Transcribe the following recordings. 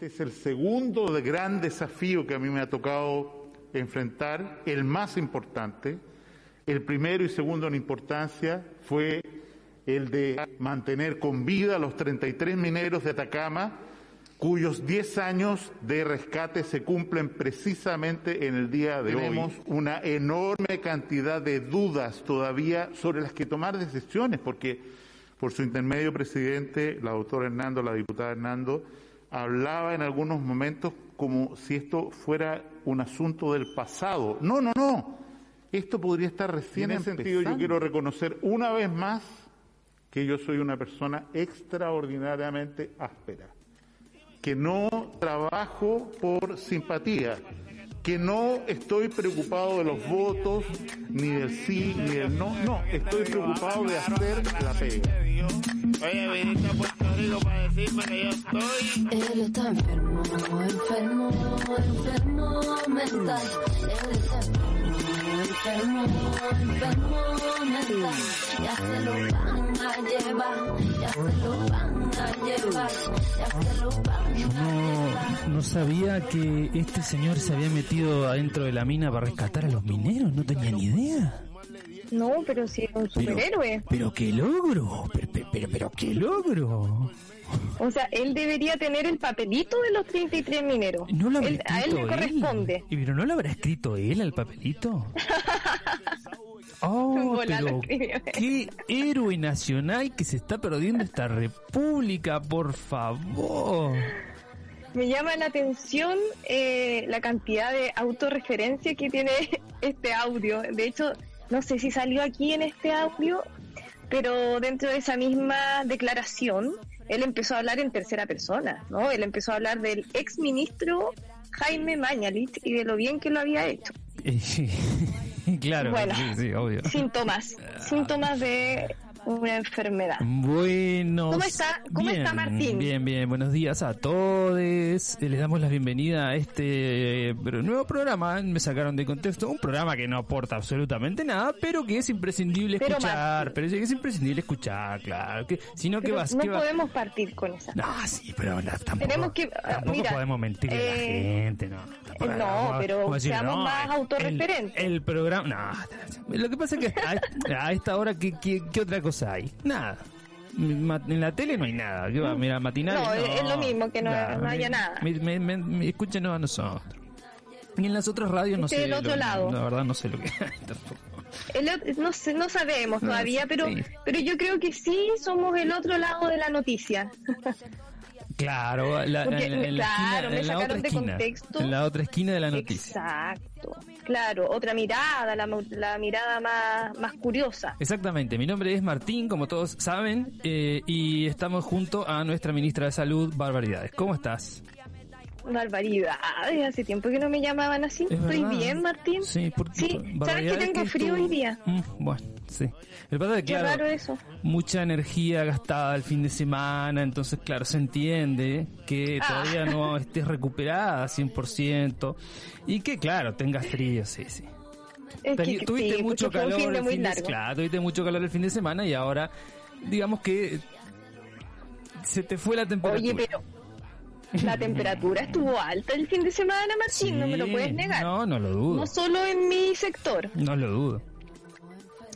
Este es el segundo de gran desafío que a mí me ha tocado enfrentar, el más importante. El primero y segundo en importancia fue el de mantener con vida a los 33 mineros de Atacama, cuyos 10 años de rescate se cumplen precisamente en el día de hoy. Tenemos una enorme cantidad de dudas todavía sobre las que tomar decisiones, porque por su intermedio presidente, la doctora Hernando, la diputada Hernando, hablaba en algunos momentos como si esto fuera un asunto del pasado. No, no, no. Esto podría estar recién en ese sentido yo quiero reconocer una vez más que yo soy una persona extraordinariamente áspera, que no trabajo por simpatía, que no estoy preocupado de los votos, ni del sí, ni del no, no, estoy preocupado de hacer la pega. Oye, viniste a Puerto Rico para decirme que yo estoy. Él está enfermo, enfermo, enfermo mental. Él está enfermo, enfermo, enfermo mental. Ya se lo van a llevar, ya se lo van a llevar, ya se lo van a llevar. No, no sabía que este señor se había metido adentro de la mina para rescatar a los mineros, no tenía ni idea. No, pero si es un superhéroe. Pero qué logro, pero, pero, pero, qué logro. O sea, él debería tener el papelito de los 33 mineros. ¿No lo habrá Él- a él le corresponde. ¿Y pero no lo habrá escrito él al papelito? Oh, pero él. qué héroe nacional que se está perdiendo esta república, por favor. Me llama la atención eh, la cantidad de autorreferencia que tiene este audio. De hecho, no sé si salió aquí en este audio, pero dentro de esa misma declaración, él empezó a hablar en tercera persona, ¿no? Él empezó a hablar del ex ministro Jaime Mañalich y de lo bien que lo había hecho. claro, Bueno. sí, sí, obvio. Síntomas, síntomas de una enfermedad. Buenos ¿Cómo está? ¿Cómo bien, está Martín? Bien, bien. Buenos días a todos. Eh, Les damos la bienvenida a este eh, nuevo programa. Me sacaron de contexto un programa que no aporta absolutamente nada, pero que es imprescindible Pero, escuchar. Martín. Pero que es imprescindible escuchar, claro. Que, si no, podemos partir con esa. No, sí, pero no, tampoco, Tenemos que- ah, tampoco mira, podemos mentirle a la eh, gente, no. Tampoco- no, vamos pero vamos a decir, seamos no, más el- autorreferentes. El, programa, no. Lo que pasa es que a, a esta hora, ¿qué, qué, qué otra cosa hay? Nada. En la tele no hay nada. ¿Qué va? Mira, matinal. No, es lo mismo, que no- no haya nada. Me, me, me- escúchenos a nosotros. Y en las otras radios no Este sé. del otro lo- lado. La verdad no sé lo que hay tampoco. El no, sé- no sabemos No, todavía, pero, sí. pero yo creo que sí somos el otro lado de la noticia. Claro, la, Porque, en, en la esquina, me en la otra de esquina. contexto. En la otra esquina de la noticia. Exacto. Claro, otra mirada, la, la mirada más, más curiosa. Exactamente, mi nombre es Martín, como todos saben, eh, y estamos junto a nuestra ministra de Salud, Barbaridades. ¿Cómo estás? Barbaridades, hace tiempo que no me llamaban así. ¿Es ¿Estoy verdad? bien, Martín? Sí, porque Sí, ¿sabes que tengo frío hoy día? Mm, bueno, sí. El pasa es que, claro, eso. mucha energía gastada el fin de semana, entonces, claro, se entiende que Ah. todavía no estés recuperada 100% y que, claro, tengas frío, sí, sí. Es que, tuviste sí, mucho un calor fin de el muy fin de, largo. claro, tuviste mucho calor el fin de semana y ahora digamos que se te fue la temperatura. Oye, pero la temperatura estuvo alta el fin de semana, Martín, no me lo puedes negar. No, no lo dudo. No solo en mi sector, No lo dudo.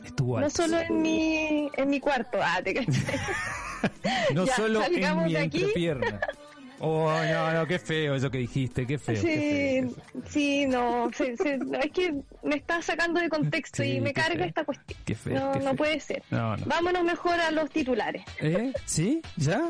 Estuvo no alto. solo en mi, en mi cuarto. Ah, te No Ya, solo en mi entrepierna. Oh, no, no, qué feo eso que dijiste, qué feo. qué feo, qué Sí, feo. sí, no, no, es que me está sacando de contexto y me carga feo. esta cuestión. Qué feo, no, qué no puede ser. No, no. Vámonos mejor a los titulares. ¿Eh? ¿Sí? ¿Ya?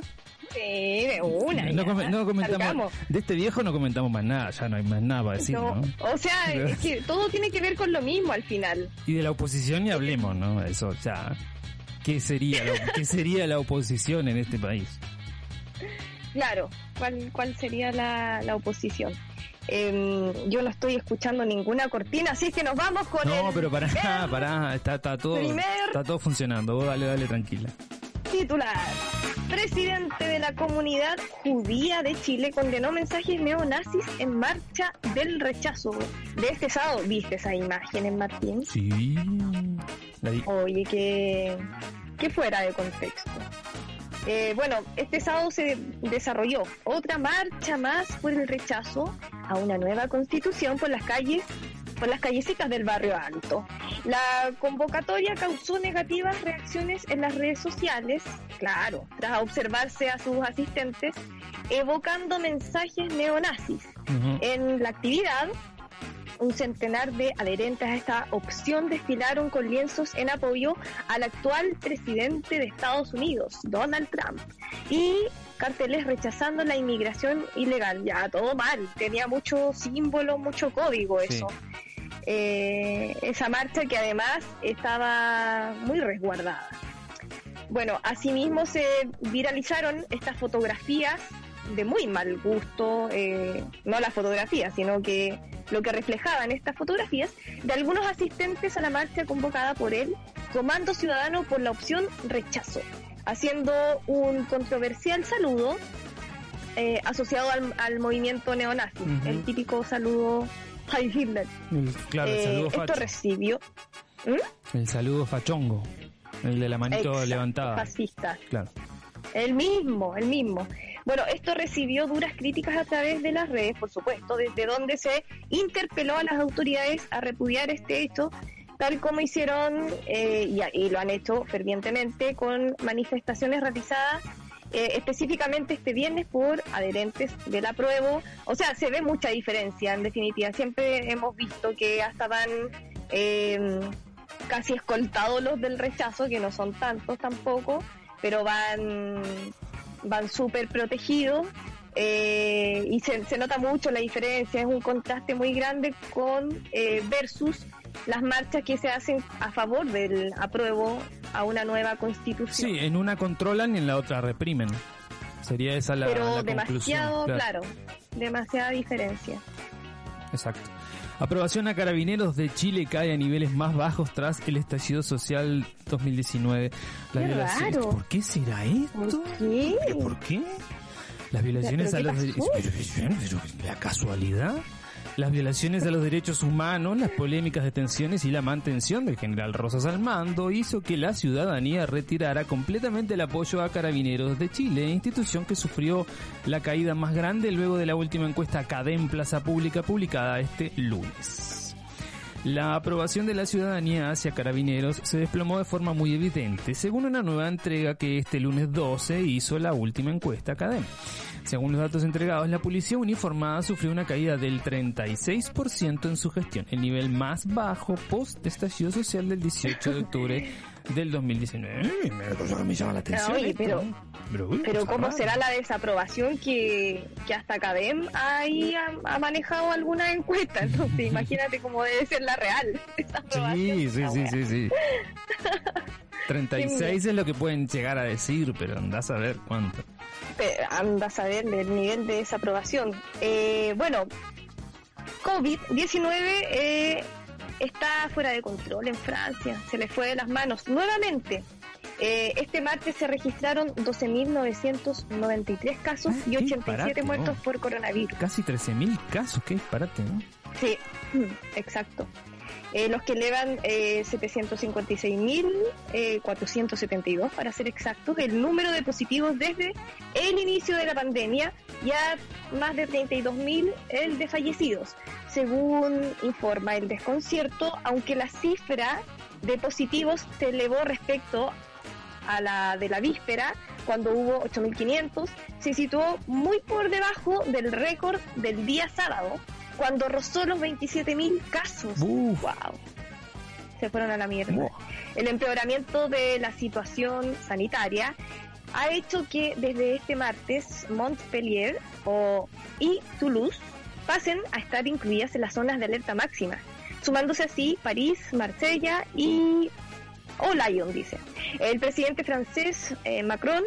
Sí, de una. No, comentamos. salgamos. De este viejo no comentamos más nada, ya no hay más nada para decir, No, ¿no? O sea, es que todo tiene que ver con lo mismo al final. Y de la oposición ni hablemos, ¿no? Eso, ya. ¿Qué sería, ¿Qué sería la oposición en este país? claro, ¿cuál, cuál sería la, la oposición? Em, yo no estoy escuchando ninguna cortina, así que nos vamos con No, el pero pará, primer pará, está, está todo, Primer- está todo funcionando. Vos dale, dale, tranquila. titular. Presidente de la comunidad judía de Chile condenó mensajes neonazis en marcha del rechazo. De este sábado, ¿viste esas imágenes, Martín? Sí. Oye, que, que fuera de contexto. Eh, bueno, este sábado se desarrolló otra marcha más por el rechazo a una nueva constitución por las calles, por las callecitas del barrio alto. La convocatoria causó negativas reacciones en las redes sociales, claro, tras observarse a sus asistentes evocando mensajes neonazis. En la actividad, un centenar de adherentes a esta opción desfilaron con lienzos en apoyo al actual presidente de Estados Unidos, Donald Trump, y carteles rechazando la inmigración ilegal. Ya, todo mal, tenía mucho símbolo, mucho código eso. Eh, esa marcha que además estaba muy resguardada. Bueno, asimismo se viralizaron estas fotografías de muy mal gusto, eh, no las fotografías, sino que lo que reflejaban estas fotografías de algunos asistentes a la marcha convocada por el Comando Ciudadano por la opción rechazo, haciendo un controversial saludo eh, asociado al, al movimiento neonazi, el típico saludo Hitler. Claro, el Eh, saludo esto recibió El saludo fachongo. El de la manito Exacto, levantada. fascista. Claro. El mismo, el mismo. Bueno, esto recibió duras críticas a través de las redes, por supuesto, desde donde se interpeló a las autoridades a repudiar este hecho, tal como hicieron eh, y, y lo han hecho fervientemente con manifestaciones realizadas eh, específicamente este viernes por adherentes del apruebo. O sea, se ve mucha diferencia, en definitiva. Siempre hemos visto que hasta van eh, casi escoltados los del rechazo, que no son tantos tampoco, pero van van súper protegidos eh, y se, nota mucho la diferencia, es un contraste muy grande con versus las marchas que se hacen a favor del apruebo a una nueva constitución. Sí, en una controlan y en la otra reprimen. Sería esa la, pero la demasiado, conclusión. claro, demasiada diferencia. Exacto. Aprobación a carabineros de Chile cae a niveles más bajos tras el estallido social 2019. La Qué violación- raro. ¿Por qué será esto? ¿Por qué? ¿Pero ¿Por qué? Las violaciones ¿Pero a qué los ¿La casualidad? Las violaciones a los derechos humanos, las polémicas detenciones y la mantención del general Rosas al mando hizo que la ciudadanía retirara completamente el apoyo a Carabineros de Chile, institución que sufrió la caída más grande luego de la última encuesta Cadem Plaza Pública publicada este lunes. La aprobación de la ciudadanía hacia carabineros se desplomó de forma muy evidente, según una nueva entrega que este lunes 12 hizo la última encuesta Cadem. Según los datos entregados, la policía uniformada sufrió una caída del 36% en su gestión, el nivel más bajo post estallido social del 18 de octubre del 2019. Eh, me- cosa que me llama la atención. Oye, esto, pero- ¿eh? pero, uy, Pero ¿cómo rara. será la desaprobación que, que hasta Cadem ahí ha, ha manejado alguna encuesta? Entonces imagínate cómo debe ser la real. Sí, sí, sí, sí, sí. 36 es lo que pueden llegar a decir, pero andás a ver cuánto. Pe- anda a saber el nivel de desaprobación. Eh, bueno, COVID-19 eh, está fuera de control en Francia, se le fue de las manos nuevamente. Eh, este martes se registraron 12.993 casos Ah, y qué 87 disparate, muertos ¿no? por coronavirus. Casi 13.000 casos, qué disparate, ¿no? Sí, exacto. Eh, los que elevan eh, 756.472 para ser exactos, el número de positivos desde el inicio de la pandemia, ya más de 32.000 el de fallecidos. Según informa el desconcierto, aunque la cifra de positivos se elevó respecto a la de la víspera, cuando hubo 8.500, se situó muy por debajo del récord del día sábado, cuando rozó los 27.000 casos. Uf. ¡Wow! Se fueron a la mierda. El empeoramiento de la situación sanitaria ha hecho que desde este martes Montpellier o, y Toulouse pasen a estar incluidas en las zonas de alerta máxima, sumándose así París, Marsella y o Lyon, dice. El presidente francés eh, Macron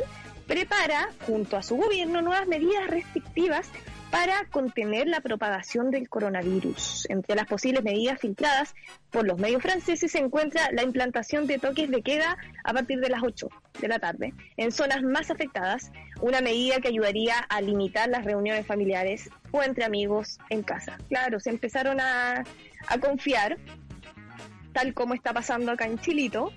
prepara, junto a su gobierno, nuevas medidas restrictivas para contener la propagación del coronavirus. Entre las posibles medidas filtradas por los medios franceses se encuentra la implantación de toques de queda a partir de las 8 de la tarde en zonas más afectadas, una medida que ayudaría a limitar las reuniones familiares o entre amigos en casa. Claro, se empezaron a, a confiar, tal como está pasando acá en Chilito,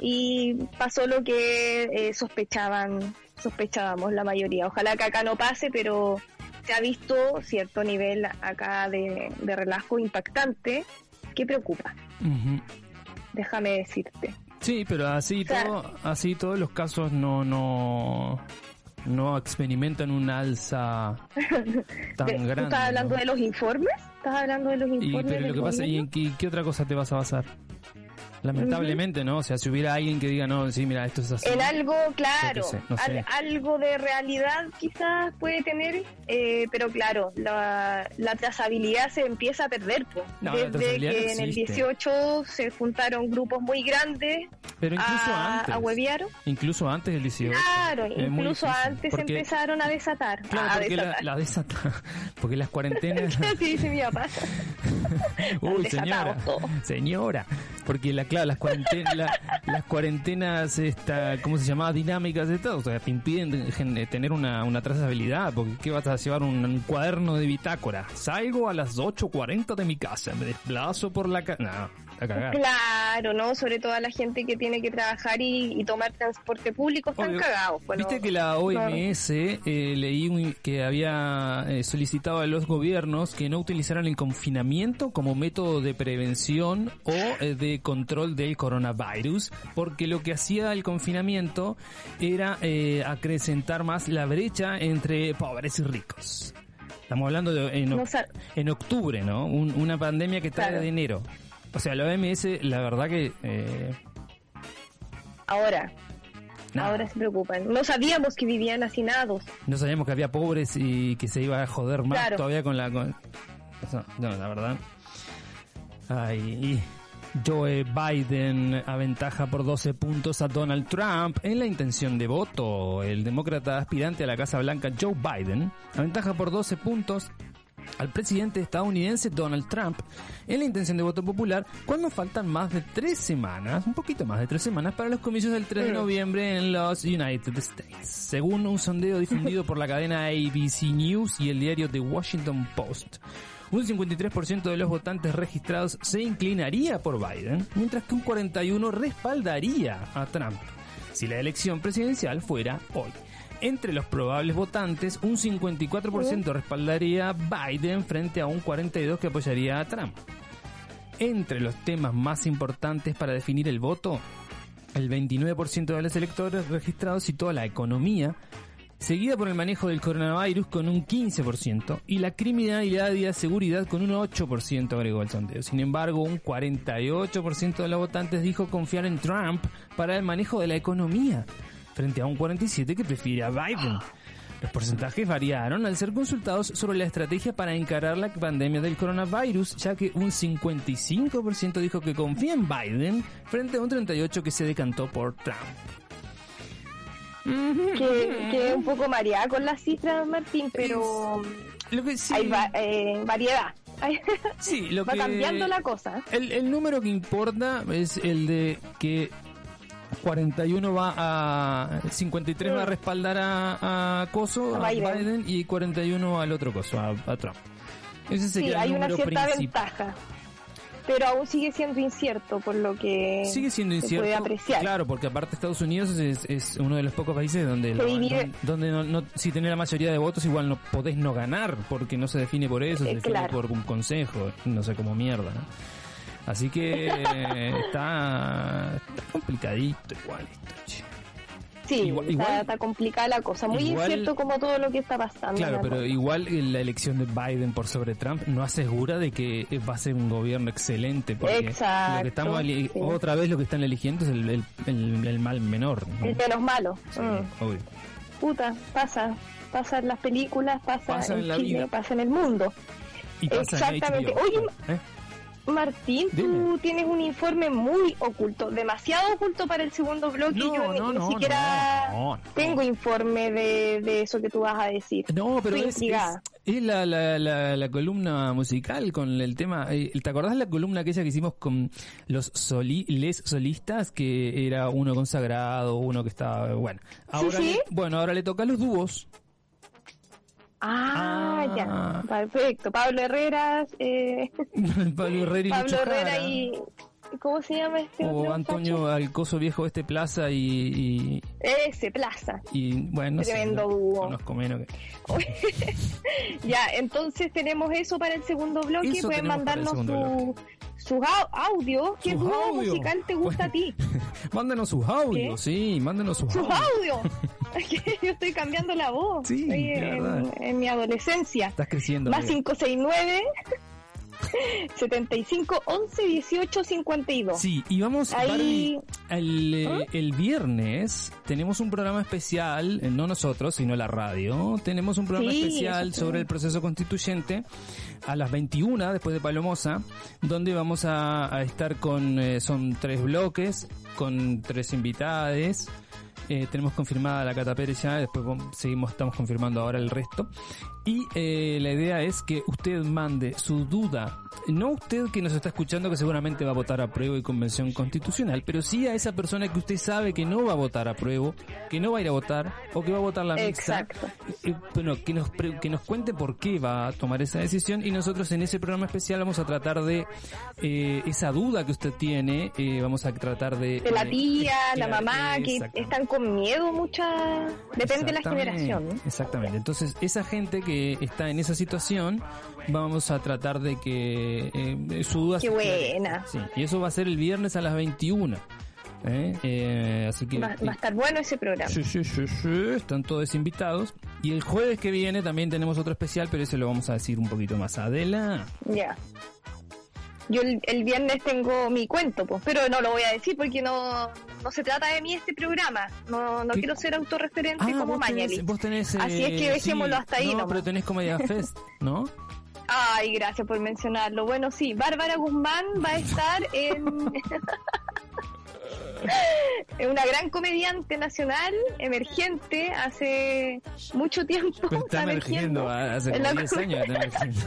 y pasó lo que eh, sospechaban, sospechábamos la mayoría. Ojalá que acá no pase, pero se ha visto cierto nivel acá de, de relajo impactante que preocupa, déjame decirte. Sí, pero así O sea- todo, así todos los casos no no no experimentan un alza tan De- ¿Tú grande. estás hablando ¿no? de los informes? ¿Estás hablando de los Y, informes? pero lo que pasa, ¿y en qué, qué otra cosa te vas a basar? Lamentablemente, ¿no? O sea, si hubiera alguien que diga, no, sí, mira, esto es así. En algo, claro, sé, no al- sé. algo de realidad quizás puede tener, eh, pero claro, la, la trazabilidad se empieza a perder. po. No, la Desde que no en el existe. 18 se juntaron grupos muy grandes Pero incluso a, antes. a huevear. Incluso antes del 18. Claro, incluso antes porque- empezaron a desatar. Claro, a porque la, desatar. la desata. Porque las cuarentenas. Así dice mi papá. Uy, señora. todos. Señora. Porque la, claro, las cuarentenas, la- las cuarentenas, esta, ¿cómo se llama? Dinámicas de todo. O sea, te impiden tener una, una trazabilidad. Porque ¿qué vas a llevar un, cuaderno de bitácora? Salgo a las 8.40 de mi casa. Me desplazo por la casa. No. Claro, ¿no? Sobre todo a la gente que tiene que trabajar y, y tomar transporte público, están Obvio. cagados. Bueno, Viste que la OMS eh, leí un- que había eh, solicitado a los gobiernos que no utilizaran el confinamiento como método de prevención o eh, de control del coronavirus, porque lo que hacía el confinamiento era eh, acrecentar más la brecha entre pobres y ricos. Estamos hablando de No en octubre, ¿no? Un- una pandemia que trae Claro. de enero. O sea, la OMS, la verdad que eh, ahora, nada. ahora se preocupan. No sabíamos que vivían hacinados. No sabíamos que había pobres y que se iba a joder más Claro. todavía con la... Con... No, la verdad. Ay, Joe Biden aventaja por 12 puntos a Donald Trump en la intención de voto. El demócrata aspirante a la Casa Blanca, Joe Biden, aventaja por 12 puntos al presidente estadounidense Donald Trump en la intención de voto popular cuando faltan más de tres semanas, un poquito más de tres semanas, para los comicios del 3 de noviembre en los United States. Según un sondeo difundido por la cadena ABC News y el diario The Washington Post, un 53% de los votantes registrados se inclinaría por Biden, mientras que un 41% respaldaría a Trump si la elección presidencial fuera hoy. Entre los probables votantes, un 54% respaldaría Biden frente a un 42% que apoyaría a Trump. Entre los temas más importantes para definir el voto, el 29% de los electores registrados citó a la economía, seguida por el manejo del coronavirus con un 15% y la criminalidad y la seguridad con un 8% agregó el sondeo. Sin embargo, un 48% de los votantes dijo confiar en Trump para el manejo de la economía, frente a un 47% que prefiere a Biden. Los porcentajes variaron al ser consultados sobre la estrategia para encarar la pandemia del coronavirus, ya que un 55% dijo que confía en Biden frente a un 38% que se decantó por Trump. Que, que un poco mareada con las cifras, Martín, pero Lo que sí, hay va- eh, variedad. Sí, lo va que cambiando la cosa. El, el número que importa es el de que 41 va a 53 va a respaldar a, a Coso, A a Biden. Biden. y 41 al otro Coso, a, a Trump. Ese Sí, sería hay el una número cierta principal. ventaja. Pero aún sigue siendo incierto, por lo que Sigue siendo se incierto. puede apreciar. Claro, porque aparte Estados Unidos es, es uno de los pocos países donde, donde no, no- si tenés la mayoría de votos igual no podés no ganar, porque no se define por eso, se Eh, define claro. por un consejo, no sé cómo mierda, ¿no? Así que eh, está, está complicadito igual esto, che. Sí, Igual- está, igual- está complicada la cosa. Muy igual- incierto como todo lo que está pasando. Claro, pero igual la elección de Biden por sobre Trump no asegura de que va a ser un gobierno excelente, porque Exacto, lo que estamos sí. otra vez lo que están eligiendo es el, el- el- el mal menor. ¿no? El menos malo. Sí, Mm. obvio. Puta, pasa. Pasa en las películas, pasa, Pasa en, en la Chile, vida. pasa en el mundo. Y pasa en Exactamente. HBO. Oye, ¿Eh? Martín, Dime. tú tienes un informe muy oculto, demasiado oculto para el segundo bloque. No, Yo ni, no, ni no, siquiera tengo informe de, de eso que tú vas a decir. No, pero Estoy es, es, intrigada. es la, la, la, la columna musical con el tema. eh, ¿Te acordás la columna aquella que hicimos con los soli, les solistas? Que era uno consagrado, uno que estaba. Bueno, ahora, sí. Le, bueno, ahora le toca a los dúos. Ah, Ah. ya, perfecto. Pablo Herreras, eh, Pablo Herrera y Pablo Herrera y... ¿Cómo se llama este O otro Antonio Alcoso Viejo este Plaza y? Ese, Plaza. y, bueno, no sé, Tremendo no dúo. conozco menos que... Ya, entonces tenemos eso para el segundo bloque. Eso Pueden mandarnos su, sus au- audios. ¿Qué Sus dúo musical te gusta a ti? Mándanos sus audios, sí, mándanos sus ¡Sus audios. Yo estoy cambiando la voz. Sí, en, mi adolescencia. Estás creciendo. Más amiga. 569 75 11 18 52. Sí, y vamos Ahí- Barbie, el, eh, el viernes tenemos un programa especial, eh, no nosotros, sino la radio. Tenemos un programa Sí, especial sobre el proceso constituyente a las 21 después de Palomosa, donde vamos a, a estar con, eh, son tres bloques, con tres invitades. Eh, tenemos confirmada la Cata Pérez ya, después seguimos, estamos confirmando ahora el resto. Y eh, la idea es que usted mande su duda, no usted que nos está escuchando que seguramente va a votar a prueba y convención constitucional, pero sí a esa persona que usted sabe que no va a votar a prueba, que no va a ir a votar o que va a votar la mixta. Exacto. Eh, bueno, que nos, que nos cuente por qué va a tomar esa decisión y nosotros en ese programa especial vamos a tratar de eh, esa duda que usted tiene, eh, vamos a tratar de... De la eh, tía, la mamá, que están con miedo muchas... Depende de la generación. ¿no? Exactamente. Entonces, esa gente que está en esa situación, vamos a tratar de que eh, su duda Qué buena. Sí, y eso va a ser el viernes a las 21. ¿eh? Eh, así que... Va, va a estar bueno ese programa. Sí, sí, sí, sí, están todos invitados. Y el jueves que viene también tenemos otro especial, pero eso lo vamos a decir un poquito más adelante. Ya. Yo el, el viernes tengo mi cuento, pues, pero no lo voy a decir porque no, no se trata de mí este programa. No, no ¿Qué? quiero ser autorreferente como vos tenés, vos tenés, Así es que eh, dejémoslo sí, hasta ahí No, nomás. pero tenés Comedia Fest, ¿no? Ay, gracias por mencionarlo. Bueno, sí, Bárbara Guzmán va a estar en... es una gran comediante nacional, emergente, hace mucho tiempo. Pero está emergiendo, hace como la 10 años está emergiendo.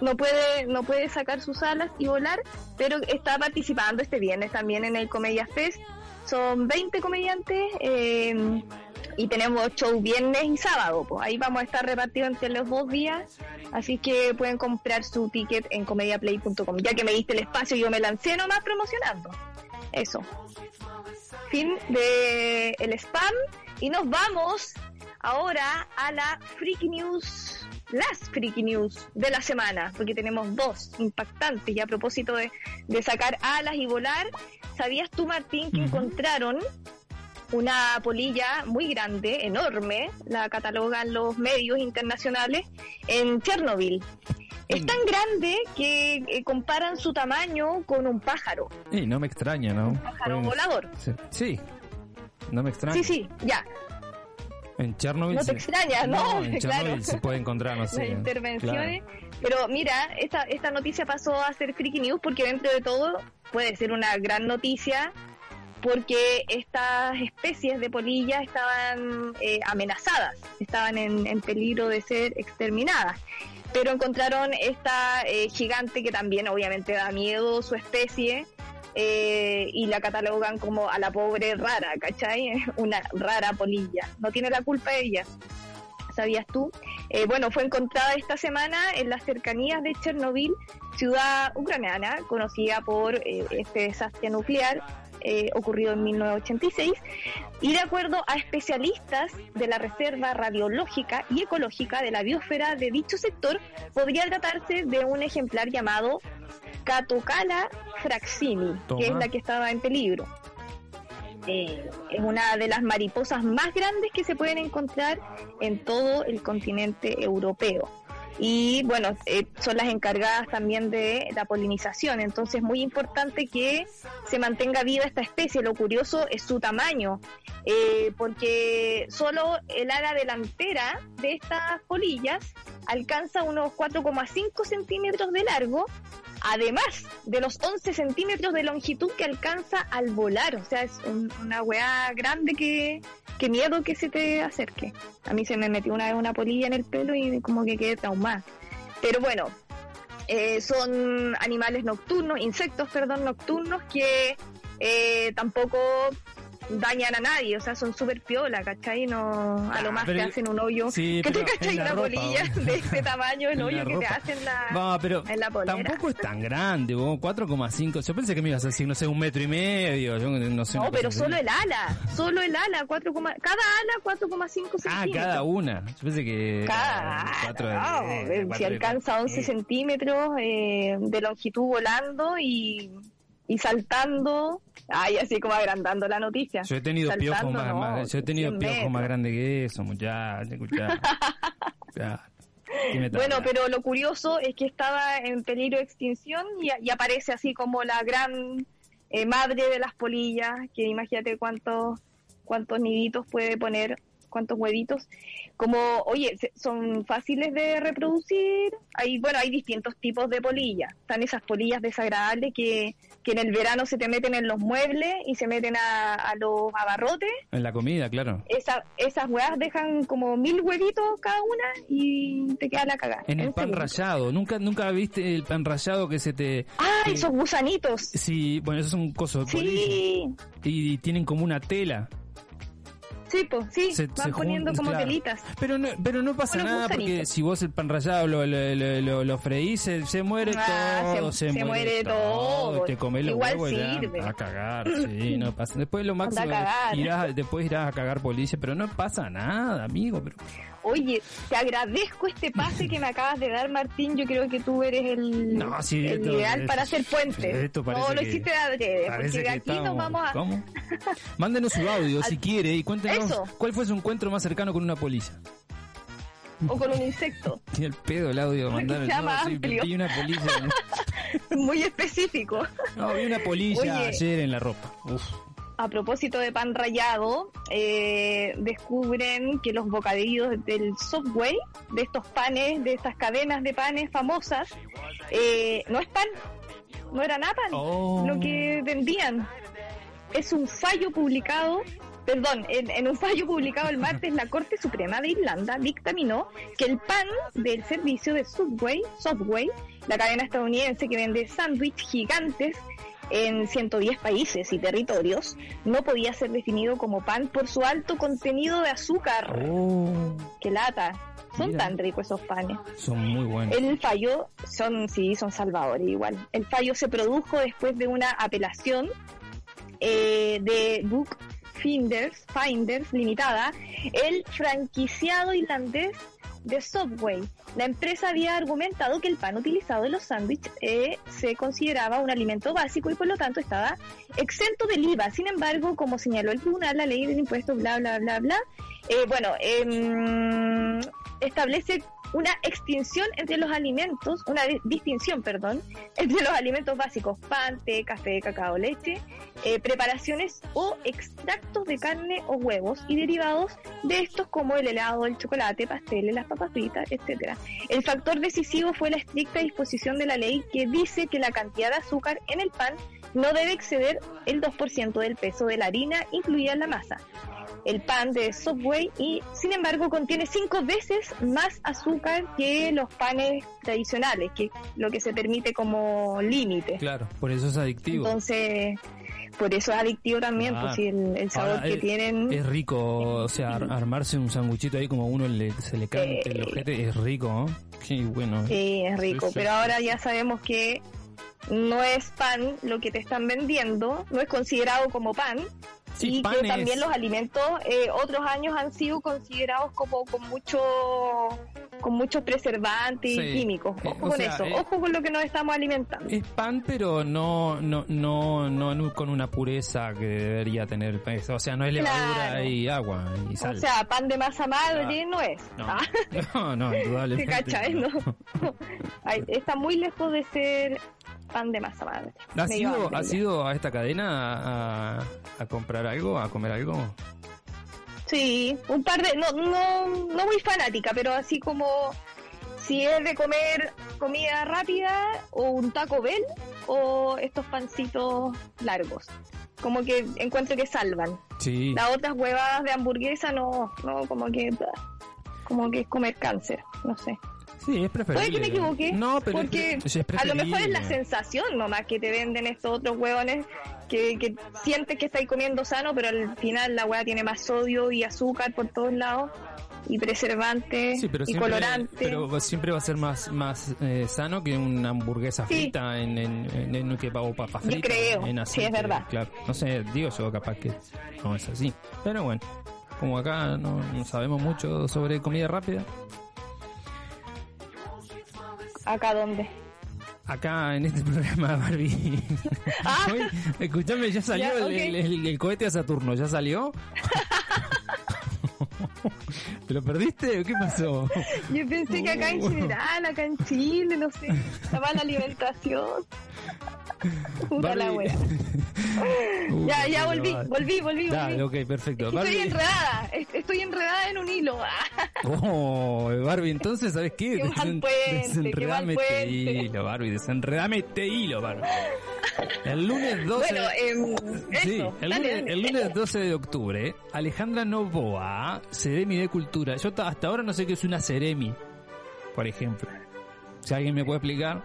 no puede no puede sacar sus alas y volar, pero está participando este viernes también en el Comedia Fest. Son 20 comediantes eh, y tenemos show viernes y sábado. Pues ahí vamos a estar repartidos entre los dos días, así que pueden comprar su ticket en comediaplay.com. Ya que me diste el espacio, yo me lancé nomás promocionando. Eso. Fin de el spam y nos vamos ahora a la Freaky News, las Freaky News de la semana, porque tenemos dos impactantes y a propósito de, de sacar alas y volar, ¿sabías tú Martín que encontraron una polilla muy grande, enorme, la catalogan los medios internacionales, en Chernobyl? Es tan grande que eh, comparan su tamaño con un pájaro, Y no me extraña, ¿no? pájaro Pueden- volador. Sí, sí, no me extraña. Sí, sí, ya. En Chernobyl. No te se- extraña, ¿no? en Claro. Chernobyl se puede encontrar, no sé. las intervenciones. claro. Pero mira, esta, esta noticia pasó a ser Freaky News porque dentro de todo puede ser una gran noticia porque estas especies de polillas estaban eh, amenazadas, estaban en, en peligro de ser exterminadas. Pero encontraron esta eh, gigante que también obviamente da miedo su especie eh, y la catalogan como a la pobre rara, ¿cachai? Una rara polilla. No tiene la culpa ella. ¿Sabías tú? Eh, bueno, fue encontrada esta semana en las cercanías de Chernobyl, ciudad ucraniana conocida por eh, este desastre nuclear eh, ocurrido en 1986. Y de acuerdo a especialistas de la Reserva Radiológica y Ecológica de la biosfera de dicho sector, podría tratarse de un ejemplar llamado Catocala fraxini, Toma. que es la que estaba en peligro. Eh, es una de las mariposas más grandes que se pueden encontrar en todo el continente europeo. Y bueno, eh, son las encargadas también de la polinización, entonces es muy importante que se mantenga viva esta especie. Lo curioso es su tamaño, eh, porque solo el ala delantera de estas polillas alcanza unos 4,5 centímetros de largo, además de los 11 centímetros de longitud que alcanza al volar. O sea, es un- una weá grande que, que miedo que se te acerque. A mí se me metió una una polilla en el pelo y como que quedé traumada. Pero bueno, eh, son animales nocturnos, insectos, perdón, nocturnos que eh, tampoco dañan a nadie, o sea, son súper piola, ¿cachai? No, a lo Ah, más pero- te hacen un hoyo. Sí, que te cachai una ropa, polilla vos. de este tamaño, el hoyo que te hacen la, Va, pero en la polera. tampoco es tan grande, vos, 4,5. Yo pensé que me ibas a decir, no sé, un metro y medio. Yo no sé. No, pero solo el ala, solo el ala, 4, cada ala 4,5 Ah, centímetros. cada una. Yo pensé que. Cada, cuatro de- no, eh, eh, si cuatro de- alcanza 11 centímetros eh, de longitud volando y, y saltando, ay, así como agrandando la noticia. Yo he tenido piojos Saltando, más, no, más- yo he tenido 100 piojos más grandes que eso, muchachos, Bueno, pero lo curioso es que estaba en peligro de extinción y, y aparece así como la gran eh, madre de las polillas, que imagínate cuántos cuántos niditos puede poner, cuántos huevitos. Como, oye, son fáciles de reproducir. Hay, bueno, hay distintos tipos de polillas. Están esas polillas desagradables que, que en el verano se te meten en los muebles y se meten a, a los abarrotes. En la comida, claro. Esa, esas huevas dejan como mil huevitos cada una y te queda la cagada. En el pan rallado. ¿Nunca, nunca viste el pan rallado que se te... Ah, que- esos gusanitos. Sí, bueno, esos son polilla. Sí, Y tienen como una tela. Sí, pues, sí, Se- van se jun- poniendo como claro. telitas. Pero no, pero no pasa nada porque si vos el pan rallado lo, lo, lo, lo- lo freís, se, se muere Ah, todo, se- se, se muere todo. Te comés los Igual huevos ya sirve. a cagar, sí, no pasa. Después lo máximo, irás, después irás a cagar policía, pero no pasa nada, amigo. Pero Oye, te agradezco este pase que me acabas de dar, Martín. Yo creo que tú eres el, No, sí, el esto- ideal para hacer puentes. esto no, lo hiciste de adrede, porque de aquí nos estamos- vamos a... ¿Cómo? Mándenos su audio si quiere y cuéntenos Eso. cuál fue su encuentro más cercano con una polilla. O con un insecto. Tiene el pedo el audio, mandar no, sí, vi una polilla. Muy específico. No, vi una polilla Oye. ayer en la ropa. Uf. A propósito de pan rallado, eh, descubren que los bocadillos del Subway, de estos panes, de estas cadenas de panes famosas, eh, no es pan, no era nada pan, Oh. lo que vendían. Es un fallo publicado, perdón, en, en un fallo publicado el martes, la Corte Suprema de Irlanda dictaminó que el pan del servicio de Subway, Subway, la cadena estadounidense que vende sándwich gigantes en 110 países y territorios, no podía ser definido como pan por su alto contenido de azúcar. Oh, ¡Qué lata! Son Mira. tan ricos esos panes. son muy buenos. El fallo son, sí, son salvadores igual. El fallo se produjo después de una apelación eh, de Book Finders, Finders Limitada, el franquiciado irlandés de Subway. La empresa había argumentado que el pan utilizado en los sándwiches eh, se consideraba un alimento básico y por lo tanto estaba exento del IVA. Sin embargo, como señaló el tribunal, la ley del impuesto, bla, bla, bla, bla, eh, bueno, em, establece una extinción entre los alimentos, una di- distinción, perdón, entre los alimentos básicos, pan, té, café, cacao, leche, eh, preparaciones o extractos de carne o huevos y derivados de estos como el helado, el chocolate, pasteles, las papas fritas, etcétera. El factor decisivo fue la estricta disposición de la ley que dice que la cantidad de azúcar en el pan no debe exceder el 2% del peso de la harina incluida en la masa el pan de Subway y sin embargo contiene cinco veces más azúcar que los panes tradicionales, que es lo que se permite como límite. Claro, por eso es adictivo. Entonces, por eso es adictivo también, Ah. pues si el, el sabor que es- tienen... Es rico, o sea, ar- armarse un sanguchito ahí como a uno le, se le cante el ojete, es rico, ¿no? Qué bueno. Sí, es rico, Sí, sí, pero sí. ahora ya sabemos que no es pan lo que te están vendiendo, no es considerado como pan. Sí, y pan que también los alimentos eh, otros años han sido considerados como con mucho con muchos preservantes Sí. y químicos. Eh, Ojo o con sea, eso, eh, ojo con lo que nos estamos alimentando. Es pan, pero no, no, no, no, con una pureza que debería tener. O sea, no es levadura Claro. y agua y sal. o sea, pan de masa madre no es. no, Ah, no, no, ¿Te indudablemente. cachai? No. Ay, está muy lejos de ser pan de masa madre. ¿Has ido, ¿Has ido a esta cadena a, a comprar algo, a comer algo? Sí, un par de, no, no, no muy fanática, pero así como si es de comer comida rápida o un Taco Bell o estos pancitos largos. Como que encuentro que salvan. Sí. Las otras huevadas de hamburguesa no, no, como que como que es comer cáncer, no sé. Sí, es preferible. Puede que me equivoque, No, pero porque es a lo mejor es la sensación nomás que te venden estos otros huevones que, que sientes que estáis comiendo sano, pero al final la hueá tiene más sodio y azúcar por todos lados y preservante Sí, pero y siempre, colorante. pero siempre va a ser más más eh, sano que una hamburguesa Sí. frita en, en, en, que o papa Yo frita creo, en sí, es verdad. Claro, no sé, digo yo capaz que no es así. Pero bueno, como acá no, no sabemos mucho sobre comida rápida, ¿Acá dónde? acá en este programa Barbie. Ah. Hoy, escuchame, ya salió Ya, el, ok. el- el- el cohete a Saturno, ¿ya salió? ¿Te lo perdiste qué pasó? Yo pensé que acá en general, acá en Chile, no sé, la mala alimentación. Puta la wea. Uh, Ya, ya volví, volví, volví, ok, perfecto. Estoy enredada, est- estoy enredada en un hilo. Oh, Barbie, entonces, ¿sabes qué? Qué mal puente, qué mal desenredame este hilo, Barbie, desenredame este hilo, Barbie. El lunes 12... Bueno, em, Sí, el dale, lunes, dale. el lunes 12 de octubre, Alejandra Novoa, Ceremi de Cultura. Yo ta- hasta ahora no sé qué es una Ceremi, por ejemplo. Si alguien me puede explicar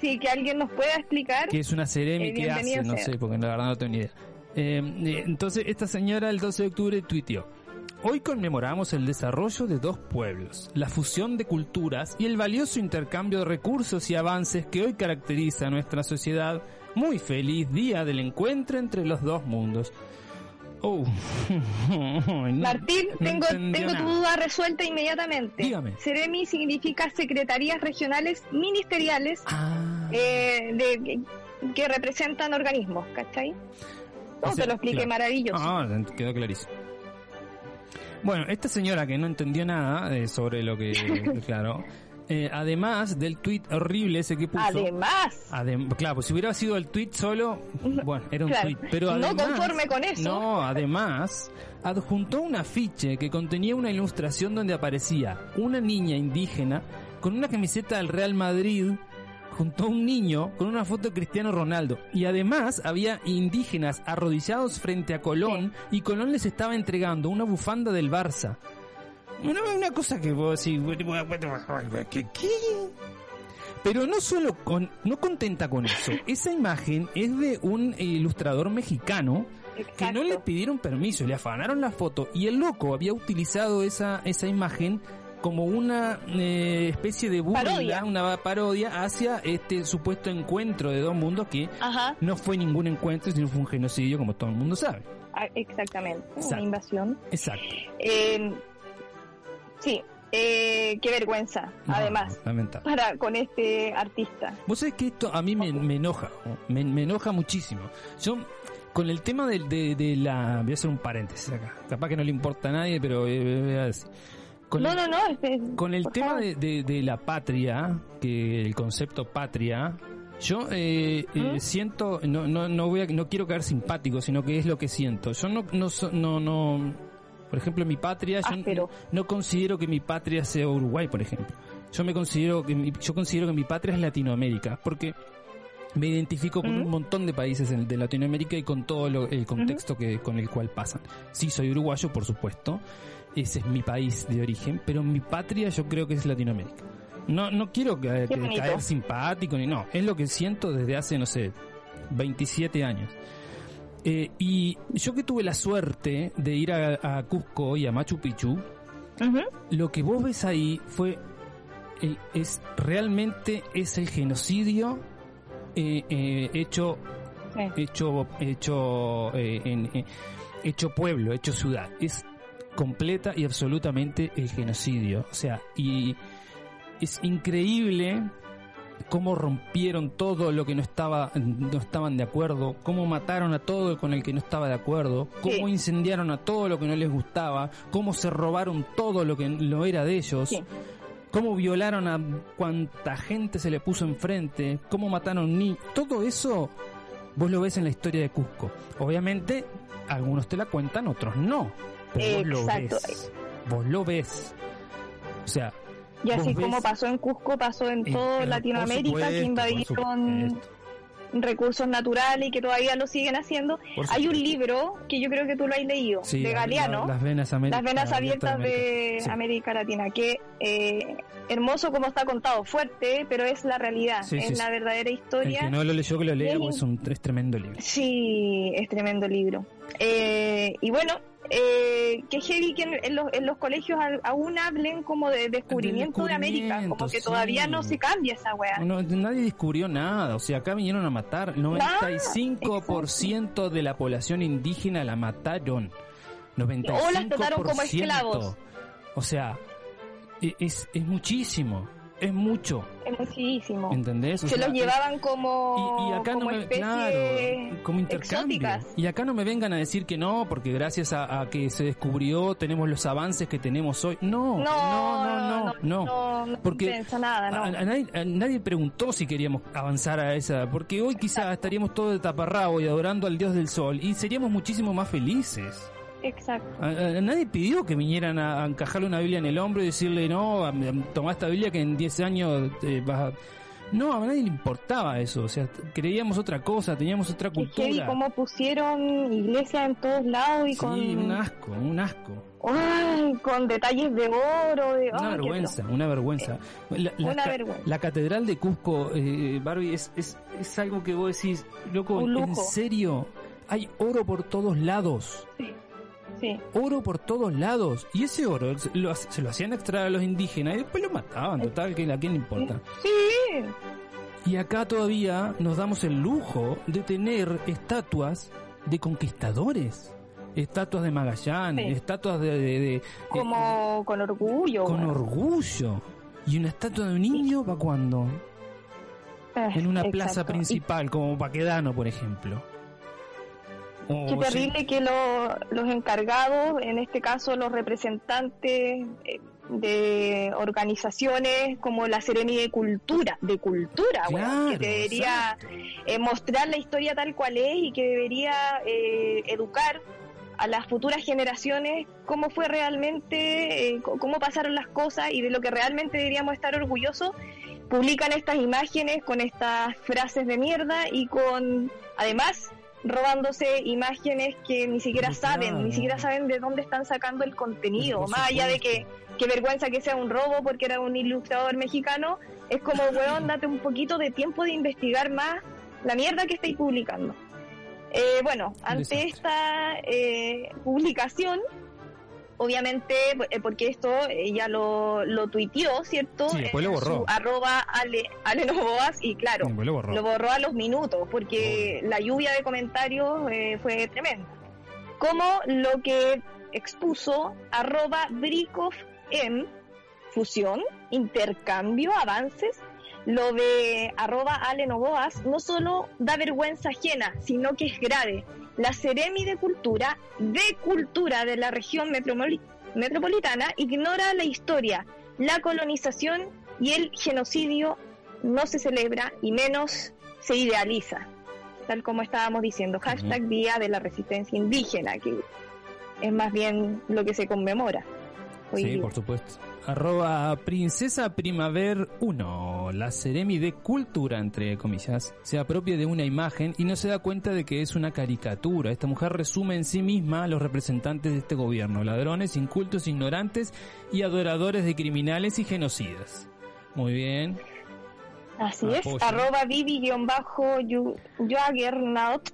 Sí, que alguien nos pueda explicar. qué es una Ceremi, Eh, qué hace, no sea. sé, porque la verdad no tengo ni idea. Eh, eh, entonces, esta señora el 12 de octubre tuiteó. Hoy conmemoramos el desarrollo de dos pueblos, la fusión de culturas y el valioso intercambio de recursos y avances que hoy caracteriza a nuestra sociedad. Muy feliz día del encuentro entre los dos mundos. Oh. Martín, no tengo, tengo tu duda resuelta inmediatamente. Dígame. Ceremi significa Secretarías Regionales Ministeriales Ah, eh, de, que, que representan organismos, ¿cachai? No, te lo expliqué claro. maravilloso. Ah, quedó clarísimo. Bueno, esta señora que no entendió nada eh, sobre lo que, claro, eh, además del tweet horrible ese que puso. Además, Adem- claro, pues si hubiera sido el tweet solo, bueno, era un Claro, tweet. Pero no además, conforme con eso. No, además, adjuntó un afiche que contenía una ilustración donde aparecía una niña indígena con una camiseta del Real Madrid junto a un niño con una foto de Cristiano Ronaldo. Y además había indígenas arrodillados frente a Colón y Colón les estaba entregando una bufanda del Barça. Una, una cosa que vos decís, ¿qué? qué? Pero no solo con, no contenta con eso, esa imagen es de un ilustrador mexicano que no le pidieron permiso, le afanaron la foto y el loco había utilizado esa, esa imagen como una eh, especie de burla, Parodia. una parodia hacia este supuesto encuentro de dos mundos que Ajá, no fue ningún encuentro, sino fue un genocidio, como todo el mundo sabe. ah, exactamente. Exacto. Una invasión. Exacto. Eh, sí, eh, qué vergüenza, No, además, Lamentable. para con este artista. Vos sabés que esto a mí me, me enoja, ¿no? me, me enoja muchísimo. Yo, con el tema del- de, de la... Voy a hacer un paréntesis acá. Capaz que no le importa a nadie, pero eh, voy a decir. Con No, el, no, no, este, con el tema de, de- de la patria, que el concepto patria, yo eh, eh, ¿Mm? siento, no, no, no voy a, no quiero caer simpático, sino que es lo que siento. Yo no, no, no, no, por ejemplo, mi patria, yo Áspero. no, no considero que mi patria sea Uruguay, por ejemplo. Yo me considero que mi, yo considero que mi patria es Latinoamérica, porque me identifico con un montón de países de Latinoamérica y con todo lo- el contexto que con el cual pasan. Sí, soy uruguayo, por supuesto. Ese es mi país de origen, pero mi patria yo creo que es Latinoamérica. No, no quiero que, que caer simpático ni no. Es lo que siento desde hace, no sé, 27 años. Eh, y yo que tuve la suerte de ir a, a Cusco y a Machu Picchu, lo que vos ves ahí fue el- es realmente es el genocidio eh, eh, hecho Sí. hecho hecho en- hecho pueblo hecho ciudad. Es completa y absolutamente el genocidio. O sea y es increíble cómo rompieron todo lo que no estaba no estaban de acuerdo, cómo mataron a todo con el que no estaba de acuerdo, cómo Sí. incendiaron a todo lo que no les gustaba, cómo se robaron todo lo que no era de ellos. Sí. Cómo violaron a cuanta gente se le puso enfrente, cómo mataron ni todo eso vos lo ves en la historia de Cusco. Obviamente algunos te la cuentan, otros no, pero vos lo Exacto. ves. Vos lo ves. O sea, Y así ves- como pasó en Cusco, pasó en Eh, toda Latinoamérica, que invadieron recursos naturales y que todavía lo siguen haciendo. Hay un libro que yo creo que tú lo has leído, Sí, de Galeano, la- las venas, Las venas abiertas de América. Sí. América Latina, que eh, hermoso como está contado, fuerte, pero es la realidad, Sí, es sí, la sí. verdadera El historia. que no lo leyó, que lo lea, es un es tremendo libro. Sí, es tremendo libro. Eh, y bueno, eh, que heavy que en, los, en los colegios aún hablen como de descubrimiento de, América, como que todavía no se cambia esa weá. No, nadie descubrió nada, o sea, acá vinieron a matar. 95% de la población indígena la mataron. 95%. O las trataron como esclavos. O sea, es, es muchísimo, es mucho, Es muchísimo. ¿entendés? O Se sea, los llevaban como, y, y acá como no me, claro, como intercambio. exóticas. Y acá no me vengan a decir que no, porque gracias a, a que se descubrió tenemos los avances que tenemos hoy. No, No, no, no, no, no. Porque nada, no. A, a nadie, a nadie preguntó si queríamos avanzar a esa, porque hoy quizás estaríamos todos de taparrabo y adorando al dios del sol y seríamos muchísimo más felices. Exacto. A, a- a nadie pidió que vinieran a, a encajarle una Biblia en el hombro y decirle, no, tomá esta Biblia que en 10 años eh, vas a... No, a nadie le importaba eso, o sea, creíamos otra cosa, teníamos otra cultura. como pusieron iglesias en todos lados y Sí, con, un asco, un asco. Ay, con detalles de oro, de Una ay, vergüenza, una vergüenza. La, la Una ca- vergüenza. la catedral de Cusco, eh, Barbie, es, es, es algo que vos decís, loco, en serio, hay oro por todos lados. atroz. Sí. Oro por todos lados. Y ese oro se lo, se lo hacían extraer a los indígenas y después lo mataban. Total, que a quién le importa. Sí, Y acá todavía nos damos el lujo de tener estatuas de conquistadores. Estatuas de Magallanes, Sí. estatuas de... de- de- como con orgullo. eh, con bueno. orgullo. ¿Y una estatua de un niño para cuándo? Eh, En una plaza exacto. Principal, como Paquedano, por ejemplo. O Qué sí, terrible que lo- los encargados, en este caso los representantes eh, de organizaciones como la Seremi de Cultura, de Cultura, Claro, que debería eh, mostrar la historia tal cual es y que debería eh, educar a las futuras generaciones cómo fue realmente, eh, cómo pasaron las cosas y de lo que realmente deberíamos estar orgullosos, publican estas imágenes con estas frases de mierda y con, además, robándose imágenes que ni siquiera saben, ni siquiera saben de dónde están sacando el contenido, más allá de que qué vergüenza que sea un robo porque era un ilustrador mexicano, es como, weón, date un poquito de tiempo de investigar más la mierda que estáis publicando. Eh, bueno, ante desastre. esta eh, publicación, obviamente, eh, porque esto ella lo, lo tuiteó, ¿cierto? Sí, después lo borró. Su arroba Ale, Ale Novoas, y claro, lo borró. lo borró a los minutos porque la lluvia de comentarios eh, fue tremenda. Como lo que expuso arroba Brikov M, fusión, intercambio, avances, lo de arroba Ale Novoas no solo da vergüenza ajena, sino que es grave. La Seremi de Cultura, de Cultura de la región metropoli- metropolitana, ignora la historia, la colonización y el genocidio no se celebra y menos se idealiza, tal como estábamos diciendo, hashtag Día de la Resistencia Indígena, que es más bien lo que se conmemora. hoy Sí, día. por supuesto. Arroba Princesa Primaver 1. La Seremi de Cultura, entre comillas, se apropia de una imagen y no se da cuenta de que es una caricatura. Esta mujer resume en sí misma a los representantes de este gobierno, ladrones, incultos, ignorantes y adoradores de criminales y genocidas. Muy bien. Así es, arroba Vivi-Jaggernaut.